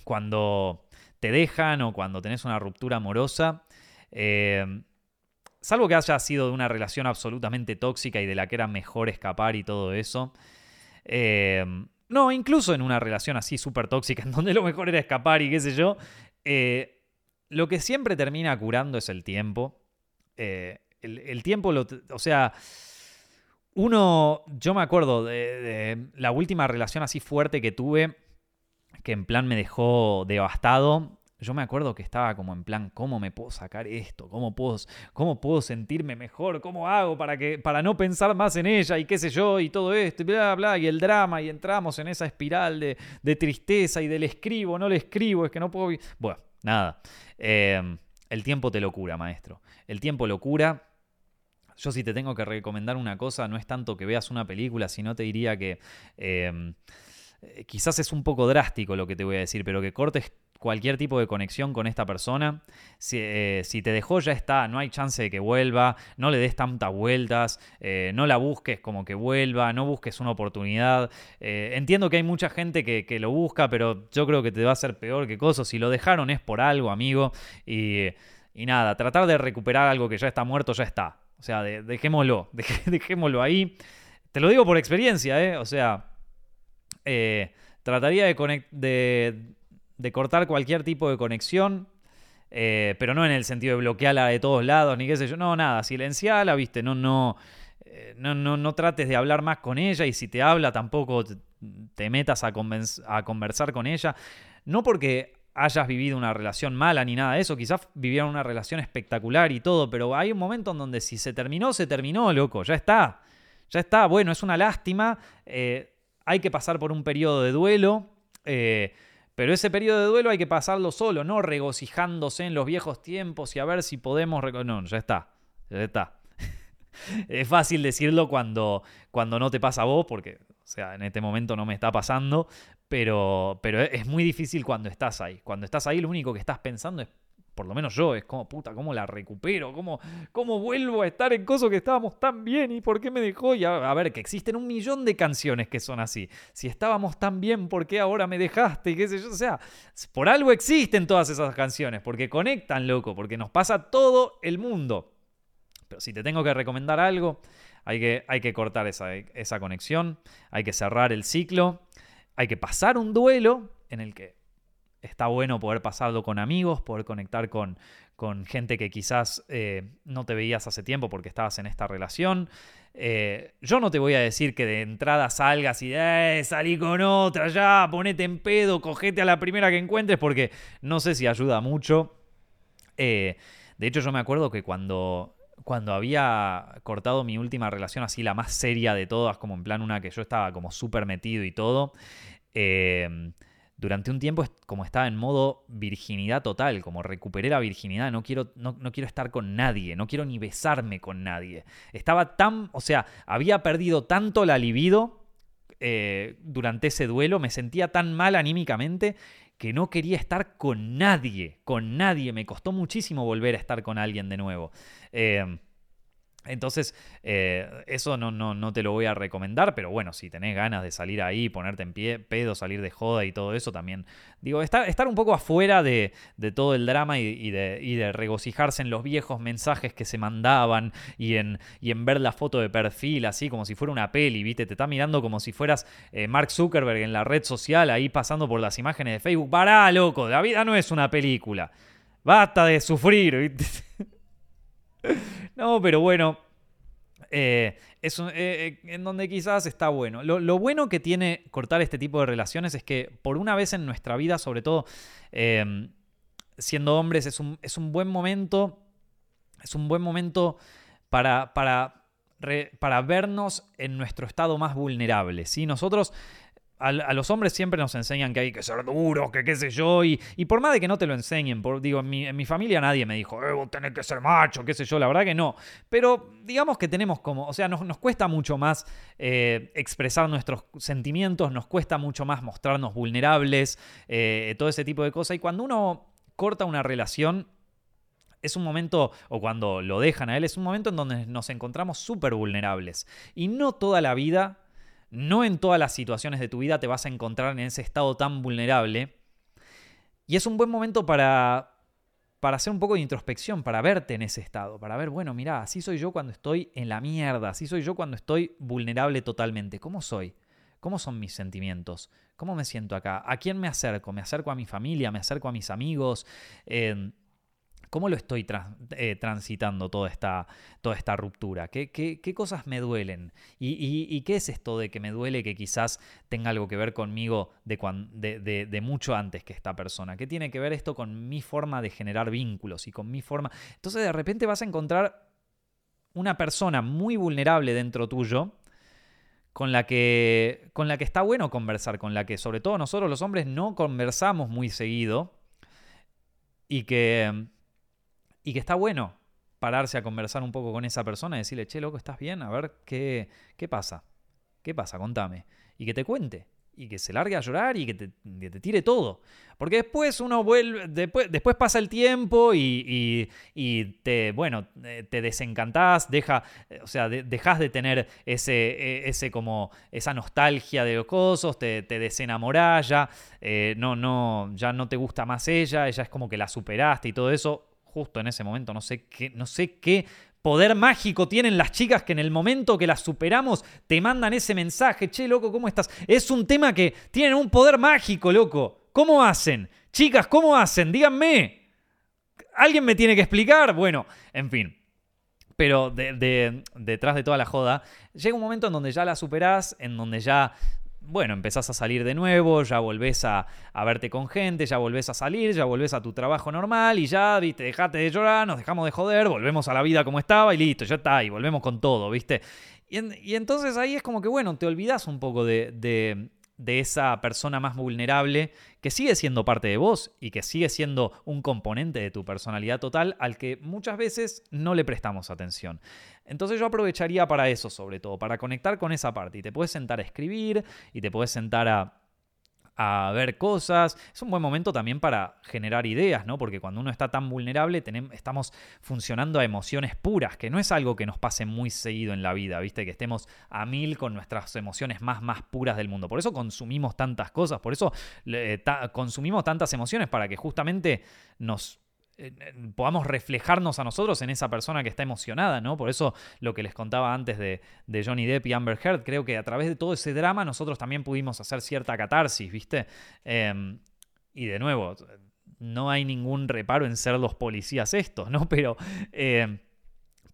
cuando te dejan o cuando tenés una ruptura amorosa, eh, salvo que haya sido de una relación absolutamente tóxica y de la que era mejor escapar y todo eso, eh, no, incluso en una relación así súper tóxica, <laughs> en donde lo mejor era escapar y qué sé yo, eh, lo que siempre termina curando es el tiempo. Eh, el, tiempo, lo, o sea, uno, yo me acuerdo de, la última relación así fuerte que tuve, que en plan me dejó devastado. Yo me acuerdo que estaba como en plan, ¿cómo me puedo sacar esto? ¿Cómo puedo, cómo puedo sentirme mejor? ¿Cómo hago para, que, para no pensar más en ella y qué sé yo y todo esto y bla, bla, y el drama y entramos en esa espiral de, de tristeza y del escribo, no le escribo, es que no puedo... Bueno, nada. Em, el tiempo te lo cura, maestro. El tiempo lo cura. Yo si te tengo que recomendar una cosa, no es tanto que veas una película, sino te diría que... Em, eh, quizás es un poco drástico lo que te voy a decir, pero que cortes cualquier tipo de conexión con esta persona. Eh, si, te dejó, ya está, no hay chance de que vuelva, no le des tantas vueltas, eh, no la busques como que vuelva, no busques una oportunidad. entiendo que hay mucha gente que, lo busca, pero yo creo que te va a hacer peor que cosas. Si lo dejaron es por algo, amigo. Y, nada, tratar de recuperar algo que ya está muerto, ya está. O sea, dejémoslo, <laughs> dejémoslo ahí. Te lo digo por experiencia, ¿eh? O sea, eh, trataría de, de, cortar cualquier tipo de conexión, eh, pero no en el sentido de bloquearla de todos lados, ni qué sé yo. No, nada, silenciala, viste, no, no, eh, no, no, no trates de hablar más con ella y si te habla tampoco te, metas a, conversar con ella. No porque hayas vivido una relación mala ni nada de eso, quizás vivieron una relación espectacular y todo, pero hay un momento en donde si se terminó, se terminó, loco, ya está. Ya está, bueno, es una lástima hay que pasar por un periodo de duelo, eh, pero ese periodo de duelo hay que pasarlo solo, no regocijándose en los viejos tiempos y a ver si podemos... No, ya está, ya está. <laughs> es fácil decirlo cuando, cuando no te pasa a vos, porque, o sea, en este momento no me está pasando, pero, pero es muy difícil cuando estás ahí. Cuando estás ahí, lo único que estás pensando es por lo menos yo, es como, puta, ¿cómo la recupero? ¿Cómo, cómo vuelvo a estar en cosas que estábamos tan bien? ¿Y por qué me dejó? Y a, ver, que existen un millón de canciones que son así. Si estábamos tan bien, ¿por qué ahora me dejaste? Y qué sé yo. O sea, por algo existen todas esas canciones, porque conectan, loco, porque nos pasa todo el mundo. Pero si te tengo que recomendar algo, hay que, hay que cortar esa, esa conexión, hay que cerrar el ciclo, hay que pasar un duelo en el que está bueno poder pasarlo con amigos, poder conectar con, con gente que quizás eh, no te veías hace tiempo porque estabas en esta relación. Eh, yo no te voy a decir que de entrada salgas y eh, salí con otra, ya, ponete en pedo, cogete a la primera que encuentres, porque no sé si ayuda mucho. de hecho, yo me acuerdo que cuando, cuando había cortado mi última relación, así la más seria de todas, como en plan una que yo estaba como súper metido y todo, durante un tiempo como estaba en modo virginidad total, como recuperé la virginidad, no quiero, no, quiero estar con nadie, no quiero ni besarme con nadie. Estaba tan, o sea, había perdido tanto la libido eh, durante ese duelo, me sentía tan mal anímicamente que no quería estar con nadie, con nadie. Me costó muchísimo volver a estar con alguien de nuevo. Eh, entonces, eh, eso no, no, no, te lo voy a recomendar, pero bueno, si tenés ganas de salir ahí, ponerte en pie, pedo, salir de joda y todo eso también. Digo, estar, estar un poco afuera de, todo el drama y, de, de, regocijarse en los viejos mensajes que se mandaban y en, y en ver la foto de perfil, así como si fuera una peli, ¿viste? Te está mirando como si fueras eh, Mark Zuckerberg en la red social, ahí pasando por las imágenes de Facebook. Pará, loco, la vida no es una película. Basta de sufrir, ¿viste? <laughs> <laughs> no, pero bueno. Eh, es eh, eh, en donde quizás está bueno. Lo, bueno que tiene cortar este tipo de relaciones es que por una vez en nuestra vida, sobre todo em, siendo hombres, es un, es un, buen momento. Es un buen momento para, para, para vernos en nuestro estado más vulnerable. ¿sí? Nosotros a, los hombres siempre nos enseñan que hay que ser duros, que qué sé yo, y, por más de que no te lo enseñen, por, digo, en mi, familia nadie me dijo, eh, vos tenés que ser macho, qué sé yo, la verdad que no. Pero digamos que tenemos como, o sea, nos, cuesta mucho más eh, expresar nuestros sentimientos, nos cuesta mucho más mostrarnos vulnerables, eh, todo ese tipo de cosas, y cuando uno corta una relación, es un momento, o cuando lo dejan a él, es un momento en donde nos encontramos súper vulnerables. Y no toda la vida no en todas las situaciones de tu vida te vas a encontrar en ese estado tan vulnerable. Y es un buen momento para, para hacer un poco de introspección, para verte en ese estado, para ver, bueno, mira, así soy yo cuando estoy en la mierda, así soy yo cuando estoy vulnerable totalmente. ¿Cómo soy? ¿Cómo son mis sentimientos? ¿Cómo me siento acá? ¿A quién me acerco? ¿Me acerco a mi familia? ¿Me acerco a mis amigos? Eh, ¿Cómo lo estoy eh, transitando toda esta, toda esta ruptura? ¿Qué, qué, cosas me duelen? ¿Y, qué es esto de que me duele que quizás tenga algo que ver conmigo de, de, mucho antes que esta persona? ¿Qué tiene que ver esto con mi forma de generar vínculos y con mi forma? Entonces de repente vas a encontrar una persona muy vulnerable dentro tuyo con la que con la que está bueno conversar, con la que sobre todo nosotros los hombres no conversamos muy seguido y que y que está bueno pararse a conversar un poco con esa persona y decirle, che, loco, ¿estás bien? A ver, ¿qué, qué pasa? ¿Qué pasa? Contame. Y que te cuente. Y que se largue a llorar y que te, tire todo. Porque después uno vuelve, después, después pasa el tiempo y, te, bueno, eh, te desencantás, deja, o sea, dejas de tener ese, e, ese como, esa nostalgia de los cosos, te, te desenamorás, ya, eh, no, no, ya no te gusta más ella, ella es como que la superaste y todo eso justo en ese momento, no sé qué, no sé qué poder mágico tienen las chicas que en el momento que las superamos te mandan ese mensaje, che, loco, ¿cómo estás? Es un tema que tienen un poder mágico, loco. ¿Cómo hacen? Chicas, ¿cómo hacen? Díganme. ¿Alguien me tiene que explicar? Bueno, en fin. Pero detrás de toda la joda, llega un momento en donde ya la superás, en donde ya bueno, empezás a salir de nuevo, ya volvés a, verte con gente, ya volvés a salir, ya volvés a tu trabajo normal y ya, viste, dejate de llorar, nos dejamos de joder, volvemos a la vida como estaba y listo, ya está, y volvemos con todo, viste. Y, entonces ahí es como que, bueno, te olvidas un poco de, de esa persona más vulnerable que sigue siendo parte de vos y que sigue siendo un componente de tu personalidad total al que muchas veces no le prestamos atención. Entonces yo aprovecharía para eso sobre todo, para conectar con esa parte y te puedes sentar a escribir y te puedes sentar a ver cosas. Es un buen momento también para generar ideas, ¿no? Porque cuando uno está tan vulnerable, estamos funcionando a emociones puras, que no es algo que nos pase muy seguido en la vida, ¿viste? Que estemos a mil con nuestras emociones más, más puras del mundo. Por eso consumimos tantas cosas, por eso consumimos tantas emociones, para que justamente nos eh, podamos reflejarnos a nosotros en esa persona que está emocionada, ¿no? Por eso lo que les contaba antes de, Johnny Depp y Amber Heard, creo que a través de todo ese drama nosotros también pudimos hacer cierta catarsis, ¿viste? Em, y de nuevo, no hay ningún reparo en ser los policías estos, ¿no? <laughs> Pero... Em,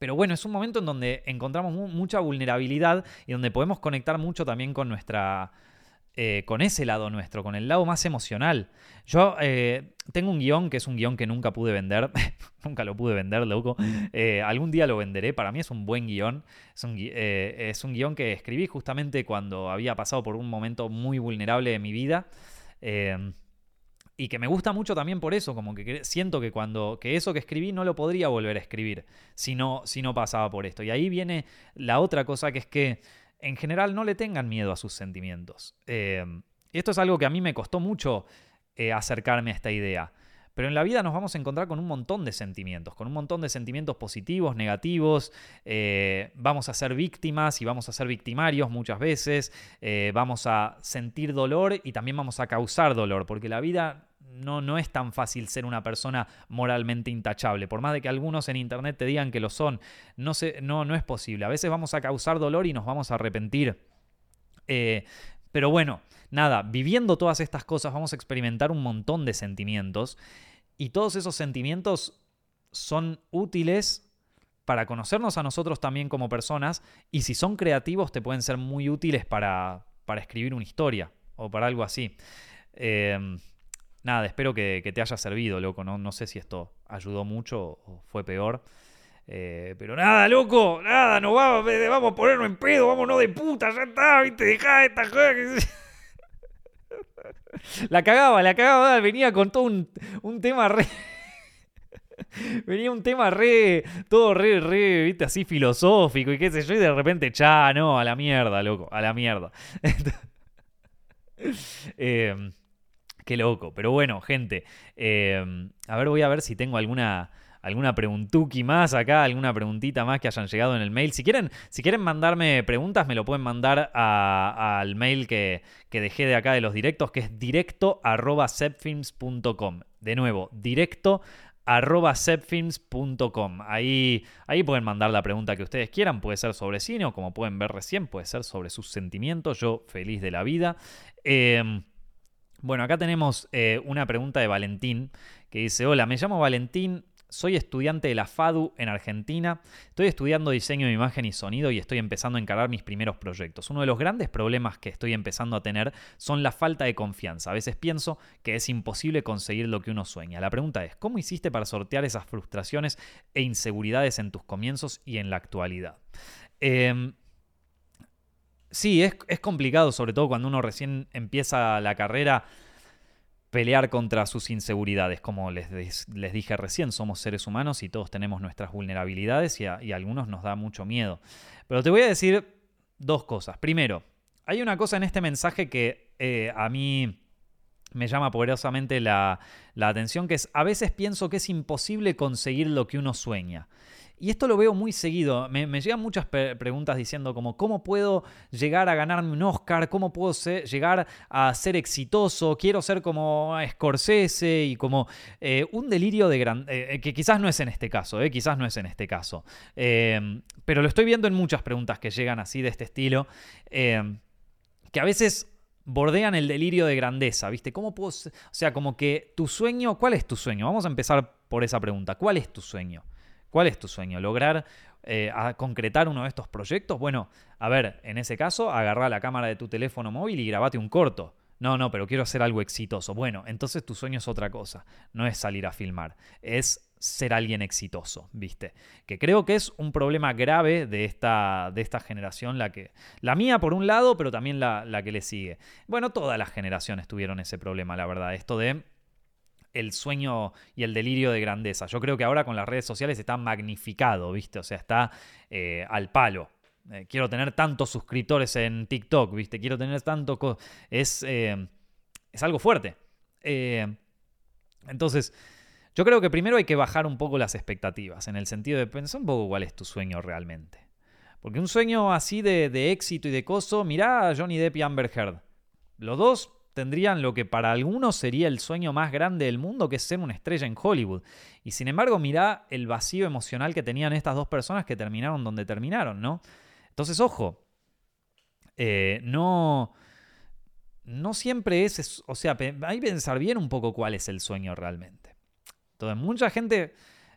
pero bueno, es un momento en donde encontramos mucha vulnerabilidad y donde podemos conectar mucho también con nuestra, eh, con ese lado nuestro, con el lado más emocional. Yo eh, tengo un guion que es un guion que nunca pude vender, <laughs> nunca lo pude vender, loco. Eh, algún día lo venderé, para mí es un buen guion. Es un, es guion que escribí justamente cuando había pasado por un momento muy vulnerable de mi vida. y que me gusta mucho también por eso, como que siento que cuando que eso que escribí no lo podría volver a escribir si no, si no pasaba por esto. Y ahí viene la otra cosa que es que en general no le tengan miedo a sus sentimientos. Eh, esto es algo que a mí me costó mucho eh, acercarme a esta idea. Pero en la vida nos vamos a encontrar con un montón de sentimientos, con un montón de sentimientos positivos, negativos. Eh, vamos a ser víctimas y vamos a ser victimarios muchas veces. vamos a sentir dolor y también vamos a causar dolor, porque la vida no, no es tan fácil ser una persona moralmente intachable. Por más de que algunos en internet te digan que lo son, no, no, no es posible. A veces vamos a causar dolor y nos vamos a arrepentir. Eh, pero bueno, nada, viviendo todas estas cosas vamos a experimentar un montón de sentimientos y todos esos sentimientos son útiles para conocernos a nosotros también como personas y si son creativos te pueden ser muy útiles para, para escribir una historia o para algo así. Eh, nada, espero que, te haya servido, loco. No, no sé si esto ayudó mucho o fue peor. Eh, pero nada, loco, nada, no vamos, vamos a ponernos en pedo, vámonos de puta, ya está, viste, dejá esta joda <laughs> La cagaba, la cagaba, venía con todo un, un tema re. <laughs> venía un tema re. Todo re, re, viste, así filosófico y qué sé yo, y de repente, cha, no, a la mierda, loco, a la mierda. <laughs> eh, Qué loco. Pero bueno, gente. Em, a ver, voy a ver si tengo alguna alguna preguntuki más acá, alguna preguntita más que hayan llegado en el mail. Si quieren, si quieren mandarme preguntas, me lo pueden mandar al mail que, dejé de acá de los directos, que es directo arroba De nuevo, directo arroba Ahí, ahí pueden mandar la pregunta que ustedes quieran. Puede ser sobre cine o como pueden ver recién, puede ser sobre sus sentimientos. Yo feliz de la vida. Eh, bueno, acá tenemos eh, una pregunta de Valentín que dice, hola, me llamo Valentín, soy estudiante de la FADU en Argentina, estoy estudiando diseño de imagen y sonido y estoy empezando a encarar mis primeros proyectos. Uno de los grandes problemas que estoy empezando a tener son la falta de confianza. A veces pienso que es imposible conseguir lo que uno sueña. La pregunta es, ¿cómo hiciste para sortear esas frustraciones e inseguridades en tus comienzos y en la actualidad? Em, sí, es, es complicado, sobre todo cuando uno recién empieza la carrera pelear contra sus inseguridades. Como les, les, dije recién, somos seres humanos y todos tenemos nuestras vulnerabilidades y a, algunos nos da mucho miedo. Pero te voy a decir dos cosas. Primero, hay una cosa en este mensaje que eh, a mí me llama poderosamente la, la atención, que es a veces pienso que es imposible conseguir lo que uno sueña. Y esto lo veo muy seguido. Me, llegan muchas preguntas diciendo como, ¿cómo puedo llegar a ganarme un Oscar? ¿Cómo puedo llegar a ser exitoso? Quiero ser como Scorsese y como eh, un delirio de gran... Eh, eh, que quizás no es en este caso, quizás no es en este caso. Pero lo estoy viendo en muchas preguntas que llegan así de este estilo. Que a veces bordean el delirio de grandeza, ¿viste? ¿Cómo puedo, o sea, como que tu sueño, ¿cuál es tu sueño? Vamos a empezar por esa pregunta. ¿Cuál es tu sueño? ¿Cuál es tu sueño? ¿Lograr eh, concretar uno de estos proyectos? Bueno, a ver, en ese caso, agarra la cámara de tu teléfono móvil y grabate un corto. No, no, pero quiero hacer algo exitoso. Bueno, entonces tu sueño es otra cosa. No es salir a filmar. Es ser alguien exitoso, ¿viste? Que creo que es un problema grave de esta, de esta generación, la, que, la mía por un lado, pero también la, la que le sigue. Bueno, todas las generaciones tuvieron ese problema, la verdad. Esto de el sueño y el delirio de grandeza. Yo creo que ahora con las redes sociales está magnificado, ¿viste? O sea, está eh, al palo. Eh, quiero tener tantos suscriptores en TikTok, ¿viste? Quiero tener tanto... Es, eh, es algo fuerte. entonces, yo creo que primero hay que bajar un poco las expectativas, en el sentido de pensar un poco cuál es tu sueño realmente. Porque un sueño así de, de éxito y de coso, mirá a Johnny Depp y Amber Heard. Los dos tendrían lo que para algunos sería el sueño más grande del mundo, que es ser una estrella en Hollywood. Y sin embargo, mirá el vacío emocional que tenían estas dos personas que terminaron donde terminaron, ¿no? Entonces, ojo, eh, no, no siempre es, o sea, hay que pensar bien un poco cuál es el sueño realmente. Entonces, mucha gente,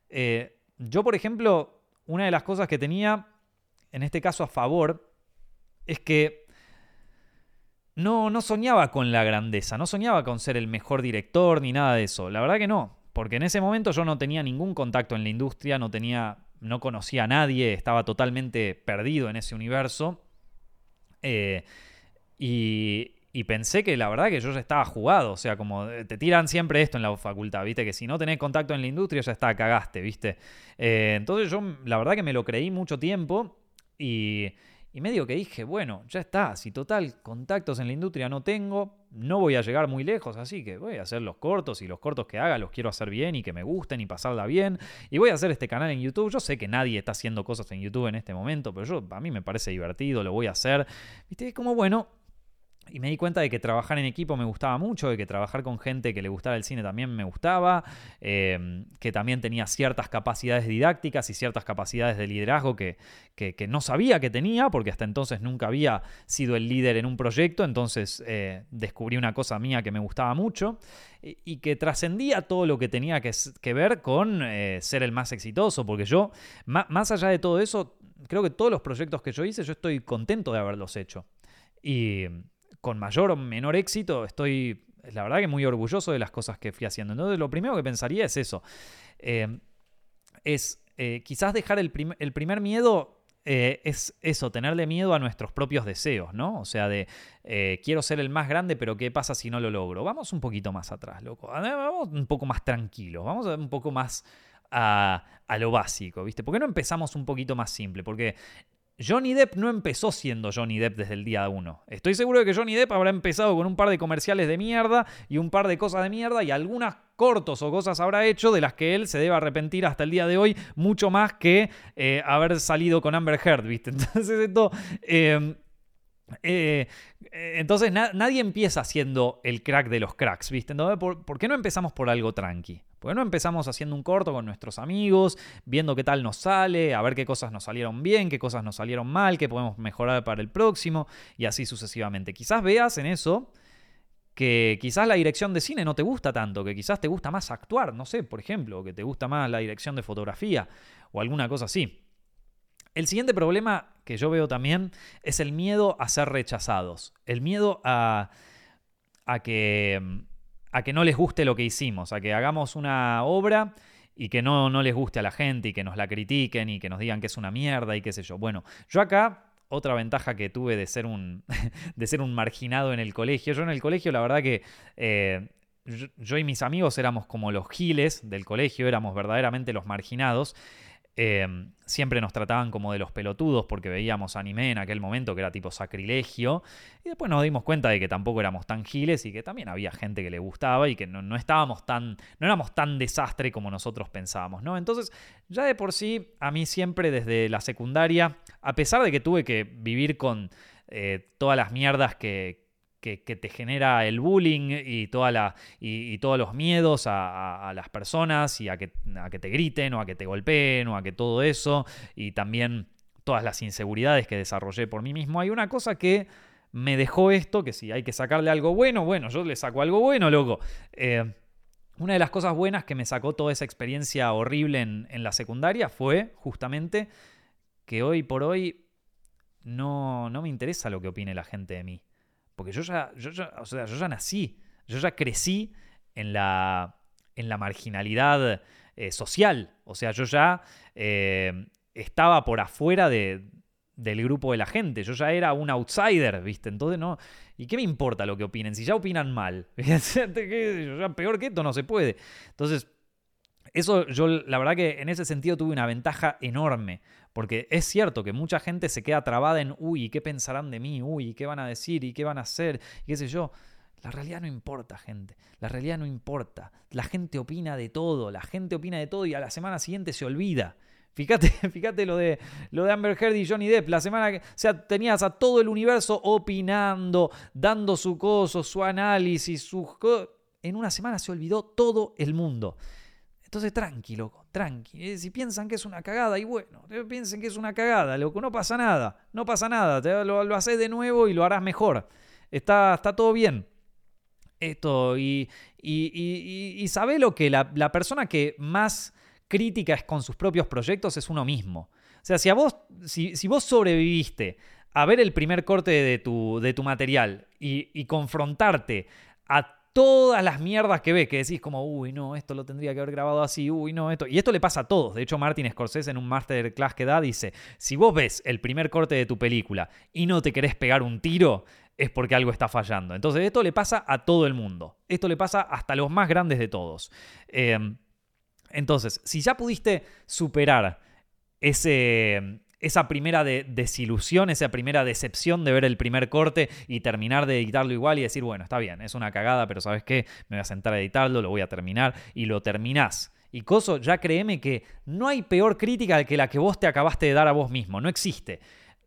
eh, yo por ejemplo, una de las cosas que tenía, en este caso a favor, es que no, no soñaba con la grandeza, no soñaba con ser el mejor director ni nada de eso. La verdad que no, porque en ese momento yo no tenía ningún contacto en la industria, no tenía, no conocía a nadie, estaba totalmente perdido en ese universo. Eh, y, pensé que la verdad que yo ya estaba jugado, o sea, como eh, te tiran siempre esto en la facultad, ¿viste? Que si no tenés contacto en la industria ya está, cagaste, ¿viste? Eh, entonces yo la verdad que me lo creí mucho tiempo y, y medio que dije, bueno, ya está, si total contactos en la industria no tengo, no voy a llegar muy lejos, así que voy a hacer los cortos y los cortos que haga los quiero hacer bien y que me gusten y pasarla bien. Y voy a hacer este canal en YouTube. Yo sé que nadie está haciendo cosas en YouTube en este momento, pero yo a mí me parece divertido, lo voy a hacer. Viste, es como bueno, y me di cuenta de que trabajar en equipo me gustaba mucho, de que trabajar con gente que le gustaba el cine también me gustaba, em, que también tenía ciertas capacidades didácticas y ciertas capacidades de liderazgo que, que, no sabía que tenía, porque hasta entonces nunca había sido el líder en un proyecto, entonces eh, descubrí una cosa mía que me gustaba mucho y, que trascendía todo lo que tenía que, ver con eh, ser el más exitoso, porque yo, más allá de todo eso, creo que todos los proyectos que yo hice, yo estoy contento de haberlos hecho. Y, con mayor o menor éxito, estoy, la verdad que muy orgulloso de las cosas que fui haciendo. Entonces, lo primero que pensaría es eso. Eh, es eh, quizás dejar el, primer miedo eh, es eso, tenerle miedo a nuestros propios deseos, ¿no? O sea, de quiero ser el más grande, pero ¿qué pasa si no lo logro? Vamos un poquito más atrás, loco. Vamos un poco más tranquilos, vamos un poco más a, a, lo básico, ¿viste? ¿Por qué no empezamos un poquito más simple? Porque Johnny Depp no empezó siendo Johnny Depp desde el día 1. Estoy seguro de que Johnny Depp habrá empezado con un par de comerciales de mierda y un par de cosas de mierda y algunas cortos o cosas habrá hecho de las que él se debe arrepentir hasta el día de hoy, mucho más que eh, haber salido con Amber Heard, ¿viste? <laughs> Entonces esto... Eh, eh, entonces nadie empieza siendo el crack de los cracks, ¿viste? Entonces, ¿por, qué no empezamos por algo tranqui? ¿Por qué no empezamos haciendo un corto con nuestros amigos, viendo qué tal nos sale, a ver qué cosas nos salieron bien, qué cosas nos salieron mal, qué podemos mejorar para el próximo y así sucesivamente? Quizás veas en eso que quizás la dirección de cine no te gusta tanto, que quizás te gusta más actuar, no sé, por ejemplo, que te gusta más la dirección de fotografía o alguna cosa así. El siguiente problema que yo veo también es el miedo a ser rechazados, el miedo a, a, que, a que no les guste lo que hicimos, a que hagamos una obra y que no, no les guste a la gente y que nos la critiquen y que nos digan que es una mierda y qué sé yo. Bueno, yo acá otra ventaja que tuve de ser un, <laughs> de ser un marginado en el colegio. Yo en el colegio, la verdad que eh, yo, y mis amigos éramos como los giles del colegio, éramos verdaderamente los marginados. Em, siempre nos trataban como de los pelotudos porque veíamos anime en aquel momento que era tipo sacrilegio. Y después nos dimos cuenta de que tampoco éramos tan giles y que también había gente que le gustaba y que no, estábamos tan. no éramos tan desastre como nosotros pensábamos, ¿no? Entonces, ya de por sí, a mí siempre desde la secundaria, a pesar de que tuve que vivir con eh, todas las mierdas que, que, te genera el bullying y, toda la, y, todos los miedos a, las personas y a que, a que te griten o a que te golpeen o a que todo eso y también todas las inseguridades que desarrollé por mí mismo. Hay una cosa que me dejó esto, que si hay que sacarle algo bueno, bueno, yo le saco algo bueno, loco. Eh, una de las cosas buenas que me sacó toda esa experiencia horrible en, en la secundaria fue justamente que hoy por hoy no, no me interesa lo que opine la gente de mí. Porque yo ya, yo o sea, yo ya nací, yo ya crecí en la, en la marginalidad eh, social. O sea, yo ya eh, estaba por afuera de, del grupo de la gente. Yo ya era un outsider, ¿viste? Entonces, no. ¿Y qué me importa lo que opinen? Si ya opinan mal. <laughs> ya peor que esto no se puede. Entonces, eso yo, la verdad que en ese sentido tuve una ventaja enorme. Porque es cierto que mucha gente se queda trabada en, uy, ¿qué pensarán de mí? Uy, ¿qué van a decir? ¿Y qué van a hacer? Y qué sé yo. La realidad no importa, gente. La realidad no importa. La gente opina de todo. La gente opina de todo y a la semana siguiente se olvida. Fíjate, <laughs> fíjate lo de, lo de Amber Heard y Johnny Depp. La semana que. O sea, tenías a todo el universo opinando, dando su coso, su análisis, sus. En una semana se olvidó todo el mundo. Entonces, tranqui, loco, tranqui. Eh, si piensan que es una cagada, y bueno, piensen que es una cagada, loco, no pasa nada, no pasa nada. Lo, haces de nuevo y lo harás mejor. Está, está todo bien. Esto, y, y, y, sabe lo que la, persona que más crítica es con sus propios proyectos es uno mismo. O sea, si, a vos, si, si vos sobreviviste a ver el primer corte de tu, de tu material y, y confrontarte a todas las mierdas que ves, que decís como, uy, no, esto lo tendría que haber grabado así, uy, no, esto. Y esto le pasa a todos. De hecho, Martin Scorsese en un masterclass que da dice, si vos ves el primer corte de tu película y no te querés pegar un tiro, es porque algo está fallando. Entonces, esto le pasa a todo el mundo. Esto le pasa hasta los más grandes de todos. Em, entonces, si ya pudiste superar ese, esa primera desilusión, esa primera decepción de ver el primer corte y terminar de editarlo igual y decir, bueno, está bien, es una cagada, pero ¿sabes qué? Me voy a sentar a editarlo, lo voy a terminar y lo terminás. Y Coso, ya créeme que no hay peor crítica que la que vos te acabaste de dar a vos mismo, no existe.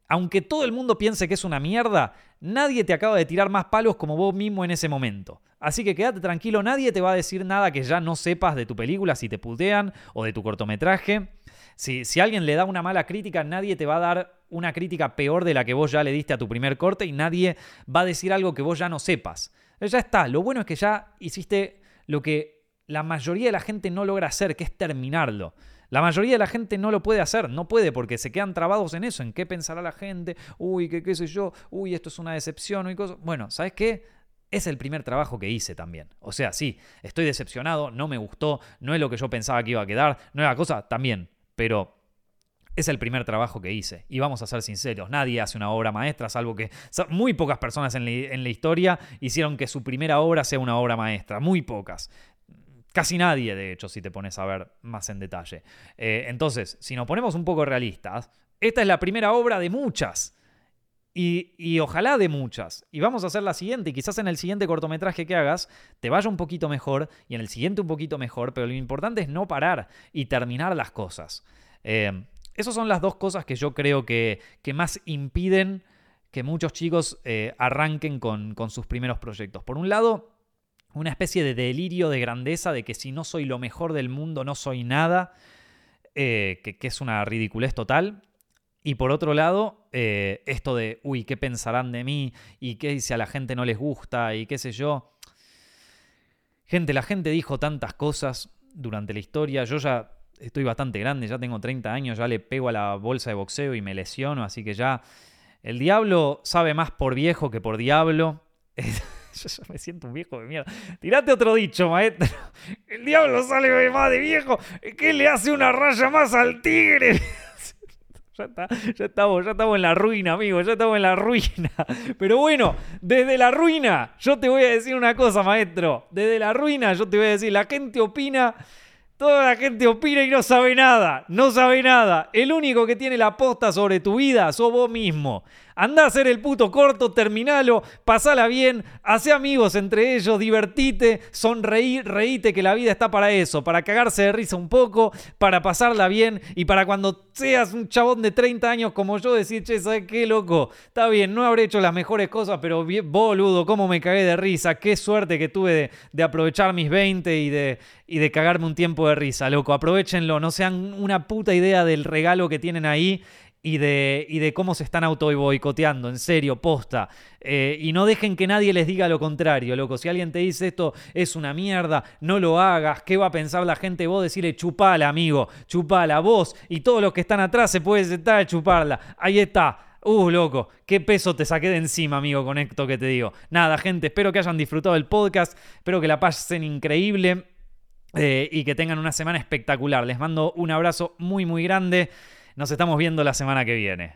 Aunque todo el mundo piense que es una mierda, nadie te acaba de tirar más palos como vos mismo en ese momento. Así que quédate tranquilo, nadie te va a decir nada que ya no sepas de tu película si te putean o de tu cortometraje. Si, si alguien le da una mala crítica, nadie te va a dar una crítica peor de la que vos ya le diste a tu primer corte y nadie va a decir algo que vos ya no sepas. Ya está, lo bueno es que ya hiciste lo que la mayoría de la gente no logra hacer, que es terminarlo. La mayoría de la gente no lo puede hacer, no puede porque se quedan trabados en eso, en qué pensará la gente, uy, qué, qué sé yo, uy, esto es una decepción, y cosas. Bueno, ¿sabes qué? Es el primer trabajo que hice también. O sea, sí, estoy decepcionado, no me gustó, no es lo que yo pensaba que iba a quedar, no era cosa, también pero es el primer trabajo que hice. Y vamos a ser sinceros, nadie hace una obra maestra, salvo que muy pocas personas en la, historia hicieron que su primera obra sea una obra maestra, muy pocas. Casi nadie, de hecho, si te pones a ver más en detalle. Eh, entonces, si nos ponemos un poco realistas, esta es la primera obra de muchas. Y, y, ojalá de muchas. Y vamos a hacer la siguiente. Y quizás en el siguiente cortometraje que hagas te vaya un poquito mejor y en el siguiente un poquito mejor. Pero lo importante es no parar y terminar las cosas. Eh, esas son las dos cosas que yo creo que, que más impiden que muchos chicos eh, arranquen con, con sus primeros proyectos. Por un lado, una especie de delirio de grandeza de que si no soy lo mejor del mundo, no soy nada. Eh, que, que es una ridiculez total. Y por otro lado, eh, esto de, uy, ¿qué pensarán de mí? ¿Y qué si a la gente no les gusta? Y qué sé yo. Gente, la gente dijo tantas cosas durante la historia. Yo ya estoy bastante grande, ya tengo 30 años, ya le pego a la bolsa de boxeo y me lesiono, así que ya el diablo sabe más por viejo que por diablo. <laughs> Yo ya me siento un viejo de mierda. Tirate otro dicho, maestro. El diablo sale más de viejo. ¿Qué le hace una raya más al tigre? Ya, está, ya, estamos, ya estamos en la ruina, amigo, ya estamos en la ruina. <laughs> Pero bueno, desde la ruina, yo te voy a decir una cosa, maestro. Desde la ruina, yo te voy a decir, la gente opina, toda la gente opina y no sabe nada, no sabe nada. El único que tiene la posta sobre tu vida sos vos mismo. Anda a hacer el puto corto, terminalo, pasala bien, hace amigos entre ellos, divertite, sonreí, reíte que la vida está para eso, para cagarse de risa un poco, para pasarla bien y para cuando seas un chabón de 30 años como yo decir, che, ¿sabes qué, loco? Está bien, no habré hecho las mejores cosas, pero bien, boludo, cómo me cagué de risa, qué suerte que tuve de, de aprovechar mis 20 y de, y de cagarme un tiempo de risa, loco. Aprovechenlo, no sean una puta idea del regalo que tienen ahí y de, y de cómo se están auto boicoteando, en serio, posta. Eh, y no dejen que nadie les diga lo contrario, loco. Si alguien te dice esto es una mierda, no lo hagas, ¿qué va a pensar la gente? Vos decirle chupala, amigo, chupala, vos y todos los que están atrás se puede sentar a chuparla. Ahí está. Uh, loco, qué peso te saqué de encima, amigo, con esto que te digo. Nada, gente, espero que hayan disfrutado el podcast, espero que la pasen increíble eh, y que tengan una semana espectacular. Les mando un abrazo muy, muy grande. Nos estamos viendo la semana que viene.